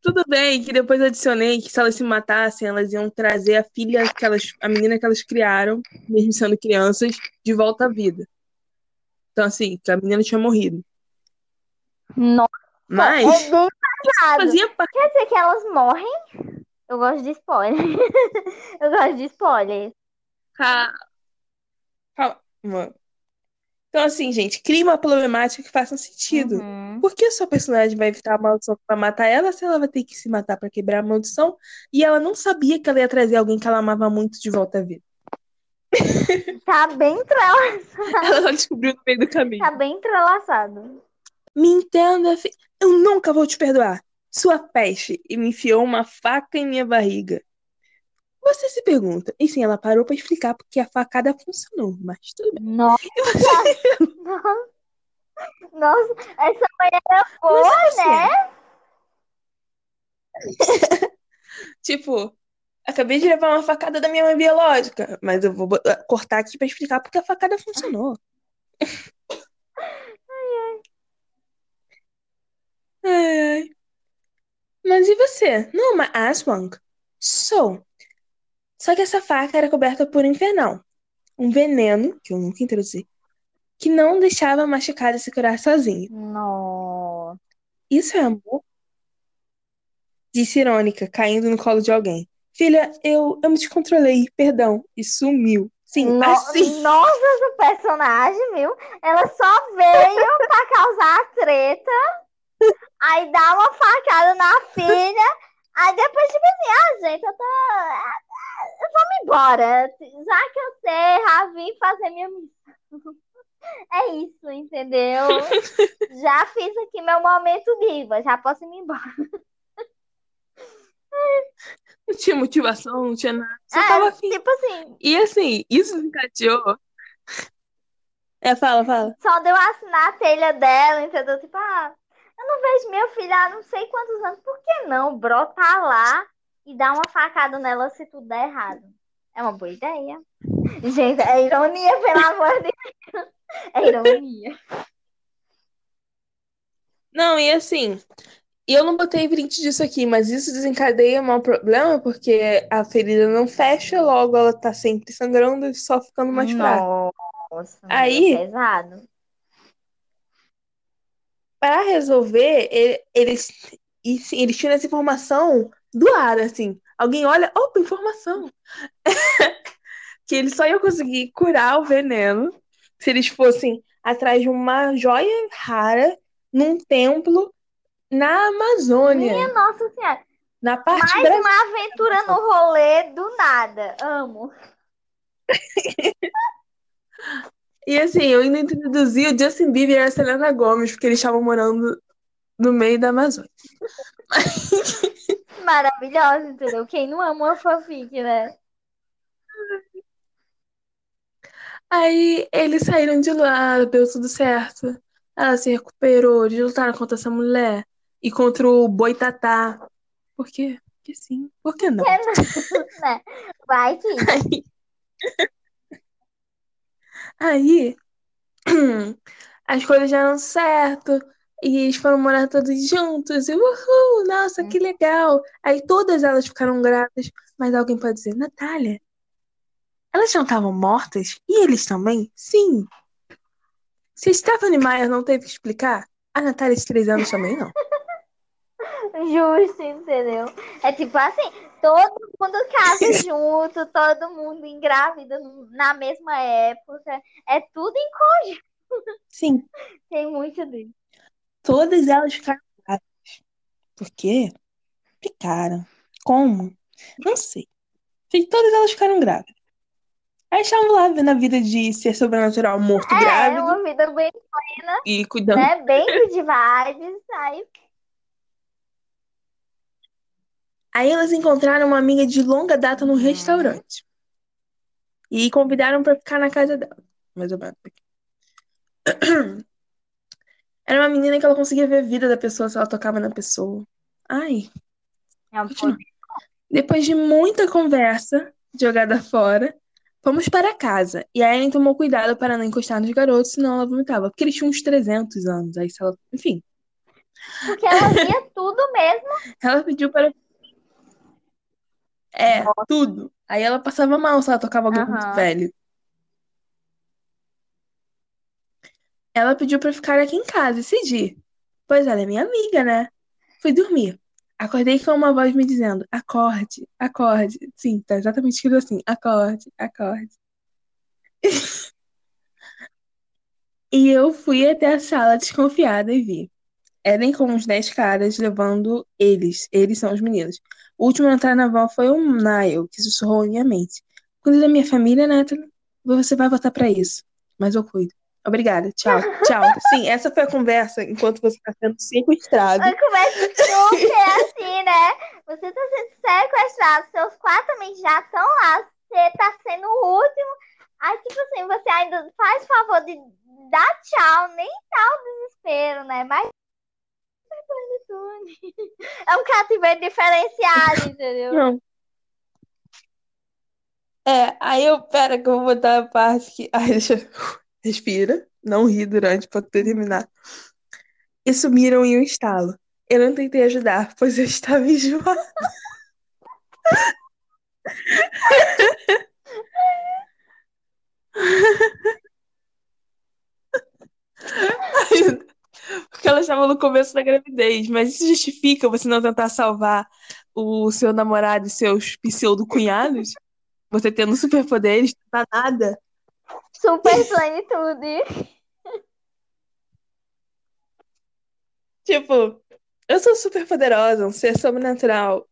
Tudo bem que depois eu adicionei que se elas se matassem, elas iam trazer a filha que elas, a menina que elas criaram, mesmo sendo crianças, de volta à vida. Então, assim, que a menina tinha morrido. Nossa, Mas é fazia parte. Quer dizer que elas morrem? Eu gosto de spoiler. Eu gosto de spoiler. Calma. Então, assim, gente, cria uma problemática que faça sentido. Uhum. Por que a sua personagem vai evitar a maldição pra matar ela se ela vai ter que se matar pra quebrar a maldição? E ela não sabia que ela ia trazer alguém que ela amava muito de volta à vida. Tá bem entrelaçado. Ela descobriu no meio do caminho. Tá bem entrelaçado. Me entenda, fi... eu nunca vou te perdoar. Sua peste e me enfiou uma faca em minha barriga. Você se pergunta, e sim, ela parou pra explicar porque a facada funcionou, mas tudo bem. Nossa, nossa, nossa, essa mãe era boa, Mas é né? Tipo, acabei de levar uma facada da minha mãe biológica, mas eu vou cortar aqui pra explicar porque a facada funcionou. Ai, ai. Mas e você? Não, mas Aswang. Sou. Só que essa faca era coberta por um infernal. Um veneno, que eu nunca introduzi, que não deixava a machucada se curar sozinho. Nossa. Isso é amor? Disse irônica, caindo no colo de alguém. Filha, eu, eu me descontrolei, perdão. E sumiu. Sim, No- assim. Nossa, essa personagem, viu? Ela só veio pra causar treta, aí dá uma facada na filha, aí depois, tipo assim, ah, gente, eu tô. Vamos embora. Já que eu sei, já vim fazer minha missão. É isso, entendeu? Já fiz aqui meu momento diva, já posso ir embora. Não tinha motivação, não tinha nada. Só É, tava afim. tipo assim, E assim, isso encadeou. É, fala, fala. só deu assinar a telha dela, entendeu? Tipo, ah, eu não vejo meu filho há não sei quantos anos, por que não brotar lá e dar uma facada nela se tudo der errado? É uma boa ideia. Gente, é ironia, pelo amor de Deus. É ironia. Não, e assim, eu não botei print disso aqui, mas isso desencadeia um problema porque a ferida não fecha, logo ela tá sempre sangrando e só ficando mais fraca. Nossa, Aí- meu, pesado. Para resolver, ele- eles, e, sim, eles tiram essa informação do ar, assim. Alguém olha, opa, informação. que eles só iam conseguir curar o veneno se eles fossem atrás de uma joia rara num templo na Amazônia, Minha Nossa Senhora. na parte Mais brasileira. uma aventura no rolê do nada. Amo. E assim, eu ainda introduzi o Justin Bieber e a Selena Gomez, porque eles estavam morando no meio da Amazônia. Maravilhosa, entendeu? Quem não ama uma fanfic, né? Aí eles saíram de lá, deu tudo certo. Ela se recuperou, eles lutaram contra essa mulher e contra o Boitatá. Por quê? Porque sim. Por que não? né? Vai que. Aí, as coisas deram certo. E eles foram morar todos juntos. E uhul, nossa, que legal. Aí todas elas ficaram grávidas. Mas alguém pode dizer, Natália, elas não estavam mortas? E eles também? Sim. Se Stephanie Meyer não teve que explicar, a Natália de três anos também não. Justo, entendeu? É tipo assim, todo mundo casa junto, todo mundo engravida na mesma época. É tudo em Sim, tem muito disso. todas elas ficaram grávidas. Por quê? Ficaram. Como? Não sei. Todas elas ficaram grávidas. Aí estavam lá vendo a vida de ser sobrenatural morto É, grávido uma vida bem, e cuidando. né, bem good vibes. Aí, Aí elas encontraram uma amiga de longa data no Uhum. restaurante. E convidaram pra ficar na casa dela. Mais ou menos. Era uma menina que ela conseguia ver a vida da pessoa se ela tocava na pessoa. Ai, é um. Depois de muita conversa jogada fora, fomos para casa. E a Ellen tomou cuidado para não encostar nos garotos, senão ela vomitava. Porque eles tinham uns 300 anos. Aí ela... Enfim, porque ela via tudo mesmo. ela pediu para... É, tudo. Aí ela passava mal se ela tocava alguém muito velho. Ela pediu pra ficar aqui em casa esse dia. Pois ela é minha amiga, né? Fui dormir. Acordei com uma voz me dizendo: acorde, acorde. Sim, tá exatamente escrito assim: acorde, acorde. E eu fui até a sala desconfiada e vi. Ellen com uns 10 caras levando eles. Eles são os meninos. O último a entrar na van foi o Niall, que sussurrou em minha mente. Cuida da minha família, Natalie. você vai votar pra isso. Mas eu cuido. Obrigada. Tchau. Tchau. Sim, essa foi a conversa enquanto você está sendo sequestrado. Uma conversa super assim, né? Você está sendo sequestrado, seus quatro amigos já estão lá, você está sendo o último. Aí, tipo assim, você ainda faz favor de dar tchau, nem tá o desespero, né? Mas é um cativeiro diferenciado, entendeu? Não. É, aí eu, pera que eu vou botar a parte que. Ai, deixa. Respira, não ri durante pra terminar. E sumiram em um estalo. Eu não tentei ajudar, pois eu estava enjoada. Porque ela estava no começo da gravidez, mas isso justifica você não tentar salvar o seu namorado e seus pseudo-cunhados? Você tendo superpoderes, não tá nada. Super plenitude. Tipo, eu sou super poderosa, um ser sobrenatural.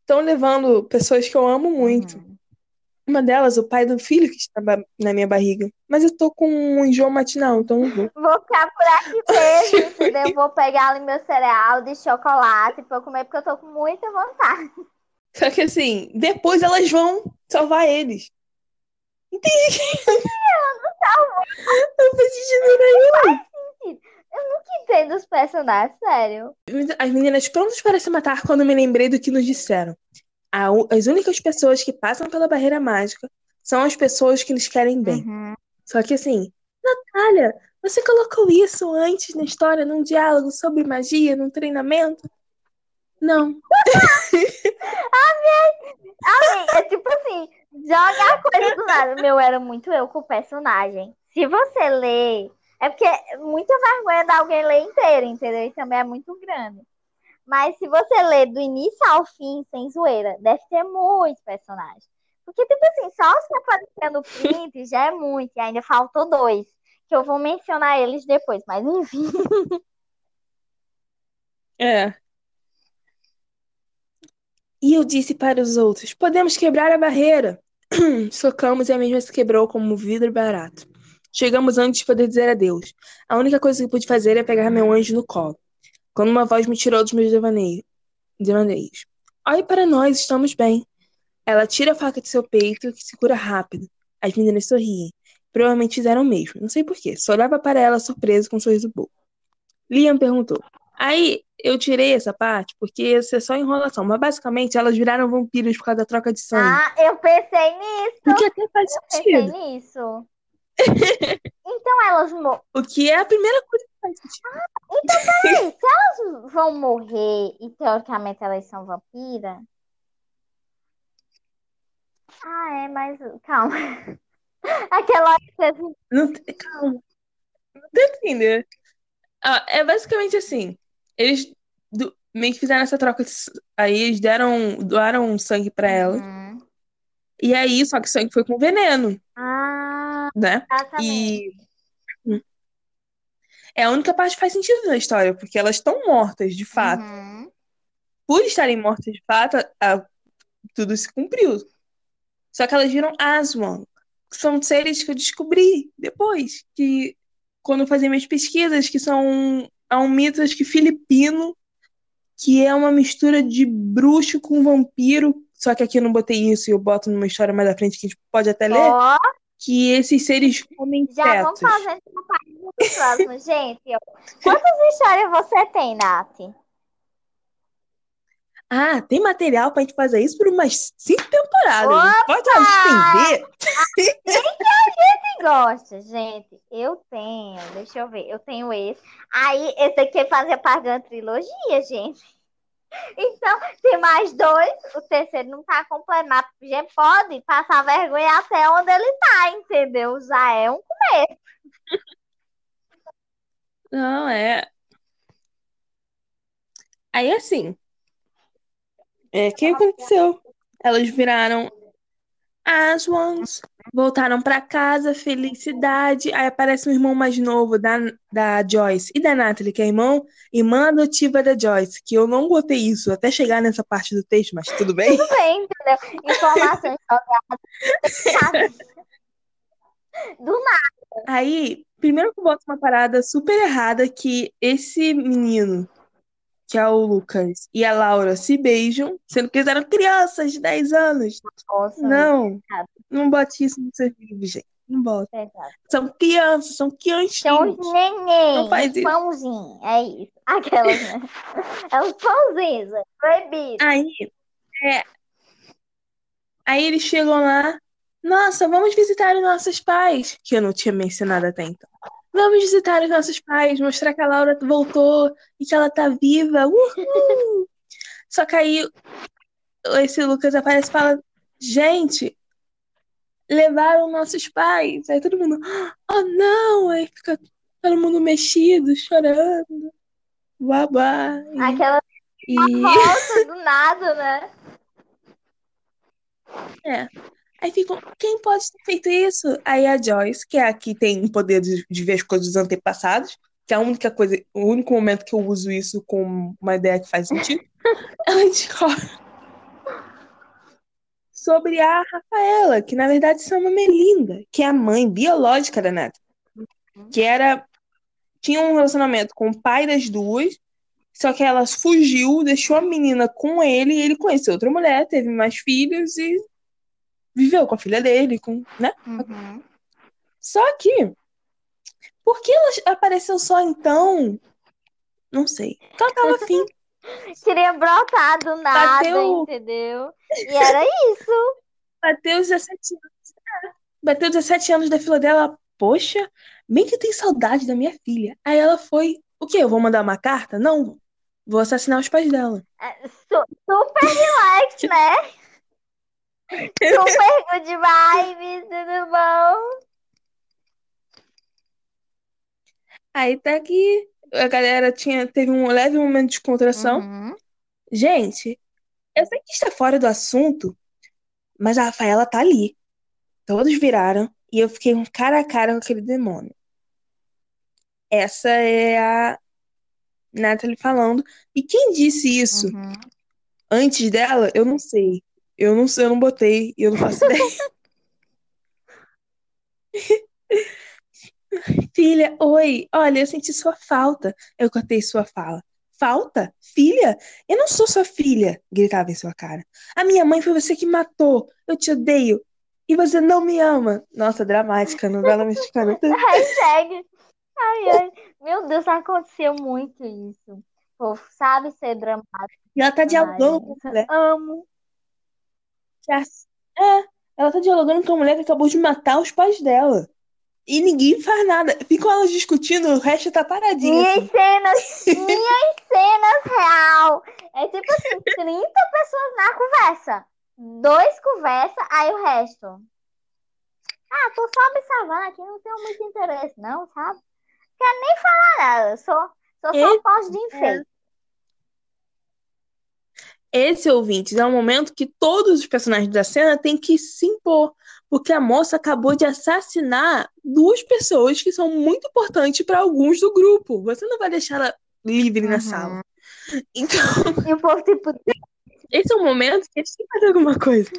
Estão levando pessoas que eu amo muito. Uhum. Uma delas, o pai do filho que estava na minha barriga. Mas eu tô com um enjoo matinal, então não vou. Vou ficar por aqui mesmo, entendeu? Eu Vou pegar ali meu cereal de chocolate pra eu comer, porque eu tô com muita vontade. Só que assim, depois elas vão salvar eles. Entende? Não faz sentido nenhum. Eu nunca entendo os personagens, sério. As meninas prontas para se matar quando me lembrei do que nos disseram. As únicas pessoas que passam pela barreira mágica são as pessoas que lhes querem bem. Uhum. Só que assim, Natália, você colocou isso antes na história, num diálogo sobre magia, num treinamento? Não. Amiga, é tipo assim, joga a coisa do nada. Meu, era muito eu com o personagem. Se você ler, é porque é muita vergonha de alguém ler inteiro, entendeu? E também é muito grande. Mas se você ler do início ao fim, sem zoeira, deve ter muitos personagens. Porque, tipo assim, só os que apareceram no print já é muito, e ainda faltou dois. Que eu vou mencionar eles depois, mas enfim. É. E eu disse para os outros: podemos quebrar a barreira. Socamos e a mesma se quebrou como um vidro barato. Chegamos antes de poder dizer adeus. A única coisa que pude fazer é pegar meu anjo no colo. Quando uma voz me tirou dos meus devaneios. devaneios. Olhe para nós, estamos bem. Ela tira a faca de seu peito, que se cura rápido. As meninas sorriem. Provavelmente fizeram o mesmo. Não sei porquê. Só olhava para ela surpreso com um sorriso bobo. Liam perguntou. Aí, eu tirei essa parte porque isso é só enrolação. Mas basicamente elas viraram vampiros por causa da troca de sangue. Ah, eu pensei nisso. O que até faz Pensei sentido. nisso. Então elas mo- O que é a primeira coisa que faz sentido. Peraí, se elas vão morrer e teoricamente elas são vampiras. Ah, é, mas calma. Aquela Não tem- calma. Não tô entendendo. Ah, é basicamente assim. Eles do- meio que fizeram essa troca. de Aí eles deram, doaram sangue pra ela. Uhum. E aí, só que o sangue foi com veneno, Ah, né? exatamente. E é a única parte que faz sentido na história, porque elas estão mortas, de fato. Uhum. Por estarem mortas de fato, a- a- tudo se cumpriu. Só que elas viram Aswan, que são seres que eu descobri depois, que quando eu fazia minhas pesquisas, que são há um mito acho que filipino, que é uma mistura de bruxo com vampiro, só que aqui eu não botei isso e eu boto numa história mais à frente que a gente pode até ler, Ó, que esses seres comem já vamos fetos. fazendo uma parte próximo. Gente, quantas histórias você tem, Nath? Ah, tem material pra gente fazer isso por umas cinco temporadas. Opa! Pode estender? Quem gosta, gente? Eu tenho, deixa eu ver, eu tenho esse. Aí, esse aqui fazia parte de uma trilogia, gente. Então, tem mais dois, o terceiro não tá completo, mas já pode passar vergonha até onde ele tá, entendeu? Já é um Não, é. Aí assim, é, o que aconteceu? Elas viraram Aswans, voltaram pra casa, felicidade. Aí aparece um irmão mais novo da, da Joyce e da Natalie, que é irmão, irmã adotiva da Joyce, que eu não botei isso até chegar nessa parte do texto, mas tudo bem? tudo bem, entendeu? Informações jogadas. Do nada. Aí, primeiro que eu boto uma parada super errada que esse menino, que é o Lucas, e a Laura se beijam, sendo que eles eram crianças de 10 anos. Nossa, Não, não bote isso no seu livro, gente. Não bota. verdade. São crianças, são São criancinhos. os neném, Não faz isso. pãozinhos. É isso. Aquelas, né? É os pãozinhos, é proibido. Aí, é. Aí eles chegam lá. Nossa, vamos visitar os nossos pais. Que eu não tinha mencionado até então. Vamos visitar os nossos pais, mostrar que a Laura voltou e que ela tá viva. Uhul! Só que aí esse Lucas aparece e fala: Gente, levaram nossos pais. Aí todo mundo, oh não! Aí fica todo mundo mexido, chorando. Babá. Aquela e- volta do nada, né? É. Aí ficam, quem pode ter feito isso? Aí a Joyce, que é a que tem o poder de, de ver as coisas dos antepassados, que é a única coisa, o único momento que eu uso isso com uma ideia que faz sentido, ela descobre sobre a Rafaela, que na verdade se chama Melinda, que é a mãe biológica da Natalie, que era tinha um relacionamento com o pai das duas, só que ela fugiu, deixou a menina com ele, e ele conheceu outra mulher, teve mais filhos e viveu com a filha dele, com, né? Uhum. Só que, por que ela apareceu só então? Não sei. Porque ela tava afim. Queria brotar do nada, Bateu. entendeu? E era isso. Bateu os 17 anos. Bateu 17 anos da fila dela. Poxa, bem que tenho saudade da minha filha. Aí ela foi. O quê? Eu vou mandar uma carta? Não. Vou assassinar os pais dela. É, su- super relax, né? Good vibes, tudo bom? Aí tá que a galera tinha, teve um leve momento de descontração. Uhum. Gente, eu sei que está fora do assunto, mas a Rafaela tá ali. Todos viraram e eu fiquei um cara a cara com aquele demônio. Essa é a Natalie falando. E quem disse isso Uhum. antes dela, eu não sei. Eu não sei, eu não botei, eu não faço ideia. Filha, oi, olha, eu senti sua falta. Eu cortei sua fala. Falta? Filha? Eu não sou sua filha, gritava em sua cara. A minha mãe foi você que matou. Eu te odeio. E você não me ama. Nossa, dramática, novela mexicana. Hashtag. Ai, ai. Meu Deus, aconteceu muito isso. Pô, sabe ser dramático. E ela tá dialogando com a mulher. Amo. A- É, ela tá dialogando com a mulher que acabou de matar os pais dela. E ninguém faz nada. Ficam elas discutindo, o resto tá paradinho. Minhas assim. cenas, minhas cenas real. É tipo assim, 30 pessoas na conversa. Dois conversa, aí o resto. Ah, tô só observando aqui, não tenho muito interesse, não, sabe? Quero nem falar nada, sou, sou só poste de enfeite. Esse, ouvintes, é um momento que todos os personagens da cena têm que se impor. Porque a moça acabou de assassinar duas pessoas que são muito importantes para alguns do grupo. Você não vai deixar ela livre na Uhum. sala. Então, E o povo, tipo, esse é o momento que a gente tem que fazer alguma coisa.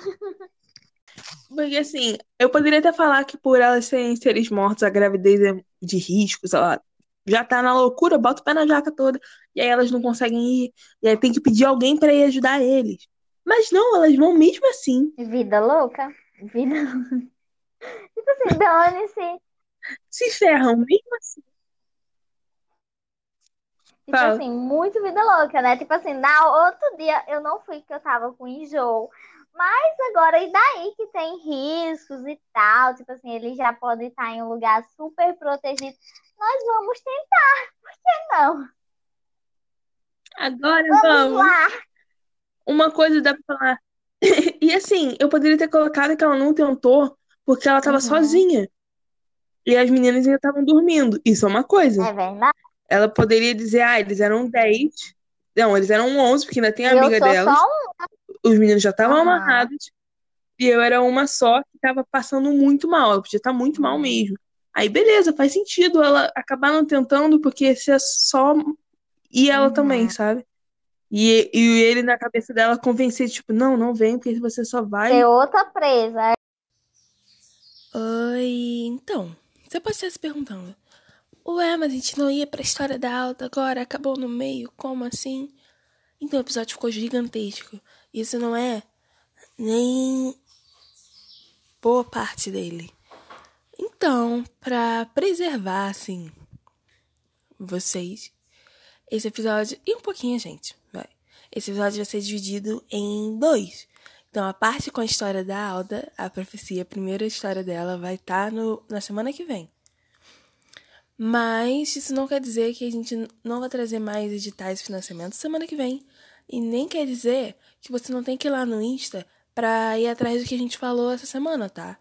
Porque, assim, eu poderia até falar que por elas serem seres mortos, a gravidez é de riscos, ela já tá na loucura, bota o pé na jaca toda, e aí elas não conseguem ir, e aí tem que pedir alguém pra ir ajudar eles. Mas não, elas vão mesmo assim. vida louca. Vida louca. Tipo assim, dane-se. Se ferram mesmo assim. Tipo Fala. assim, muito vida louca, né? Tipo assim, na outro dia eu não fui que eu tava com enjoo. Mas agora, e daí que tem riscos e tal? Tipo assim, ele já pode estar em um lugar super protegido. Nós vamos tentar, por que não? Agora Vamos vamos. lá! Uma coisa dá pra falar. E assim, eu poderia ter colocado que ela não tentou porque ela tava Uhum. sozinha. E as meninas ainda estavam dormindo. Isso é uma coisa. É verdade? Ela poderia dizer, ah, eles eram 10. Não, eles eram 11, porque ainda tem a eu amiga sou delas. só um. Os meninos já estavam Aham. amarrados. E eu era uma só que tava passando muito mal. Ela podia estar muito mal Uhum. mesmo. Aí, beleza, faz sentido ela acabar não tentando, porque se é só. E ela Uhum. também, sabe? E, e ele na cabeça dela convencer, tipo, não, não vem, porque você só vai. Ter outra presa. Oi, então, você pode estar se perguntando: Ué, mas a gente não ia pra história da alta agora? Acabou no meio? Como assim? Então o episódio ficou gigantesco. Isso não é nem boa parte dele. Então, para preservar, assim, vocês, esse episódio. E um pouquinho, gente, vai. Esse episódio vai ser dividido em dois. Então, a parte com a história da Alda, a profecia, a primeira história dela, vai estar tá no, na semana que vem. Mas isso não quer dizer que a gente não vai trazer mais editais de financiamento semana que vem. E nem quer dizer que você não tem que ir lá no Insta pra ir atrás do que a gente falou essa semana, tá?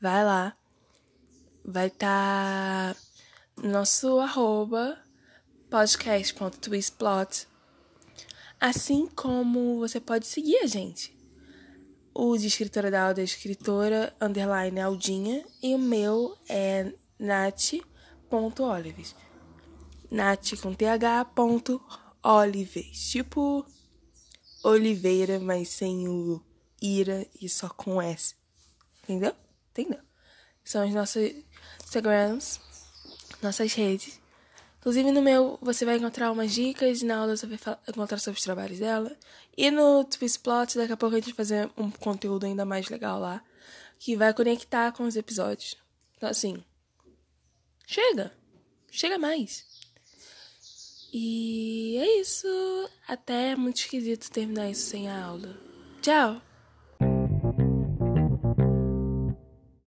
Vai lá. Vai tá nosso arroba podcast.twistplot. Assim como você pode seguir a gente o de escritora da Alda é escritora, underline Aldinha. E o meu é nat.olives. Nat com th ponto. Tipo Oliveira, mas sem o ira e só com S. Entendeu? Entendeu? São os nossos Instagrams, nossas redes. Inclusive no meu você vai encontrar umas dicas, na aula você vai encontrar sobre os trabalhos dela. E no Twistplot, daqui a pouco a gente vai fazer um conteúdo ainda mais legal lá, que vai conectar com os episódios. Então assim, chega! Chega mais! E é isso. Até é muito esquisito terminar isso sem a aula. Tchau!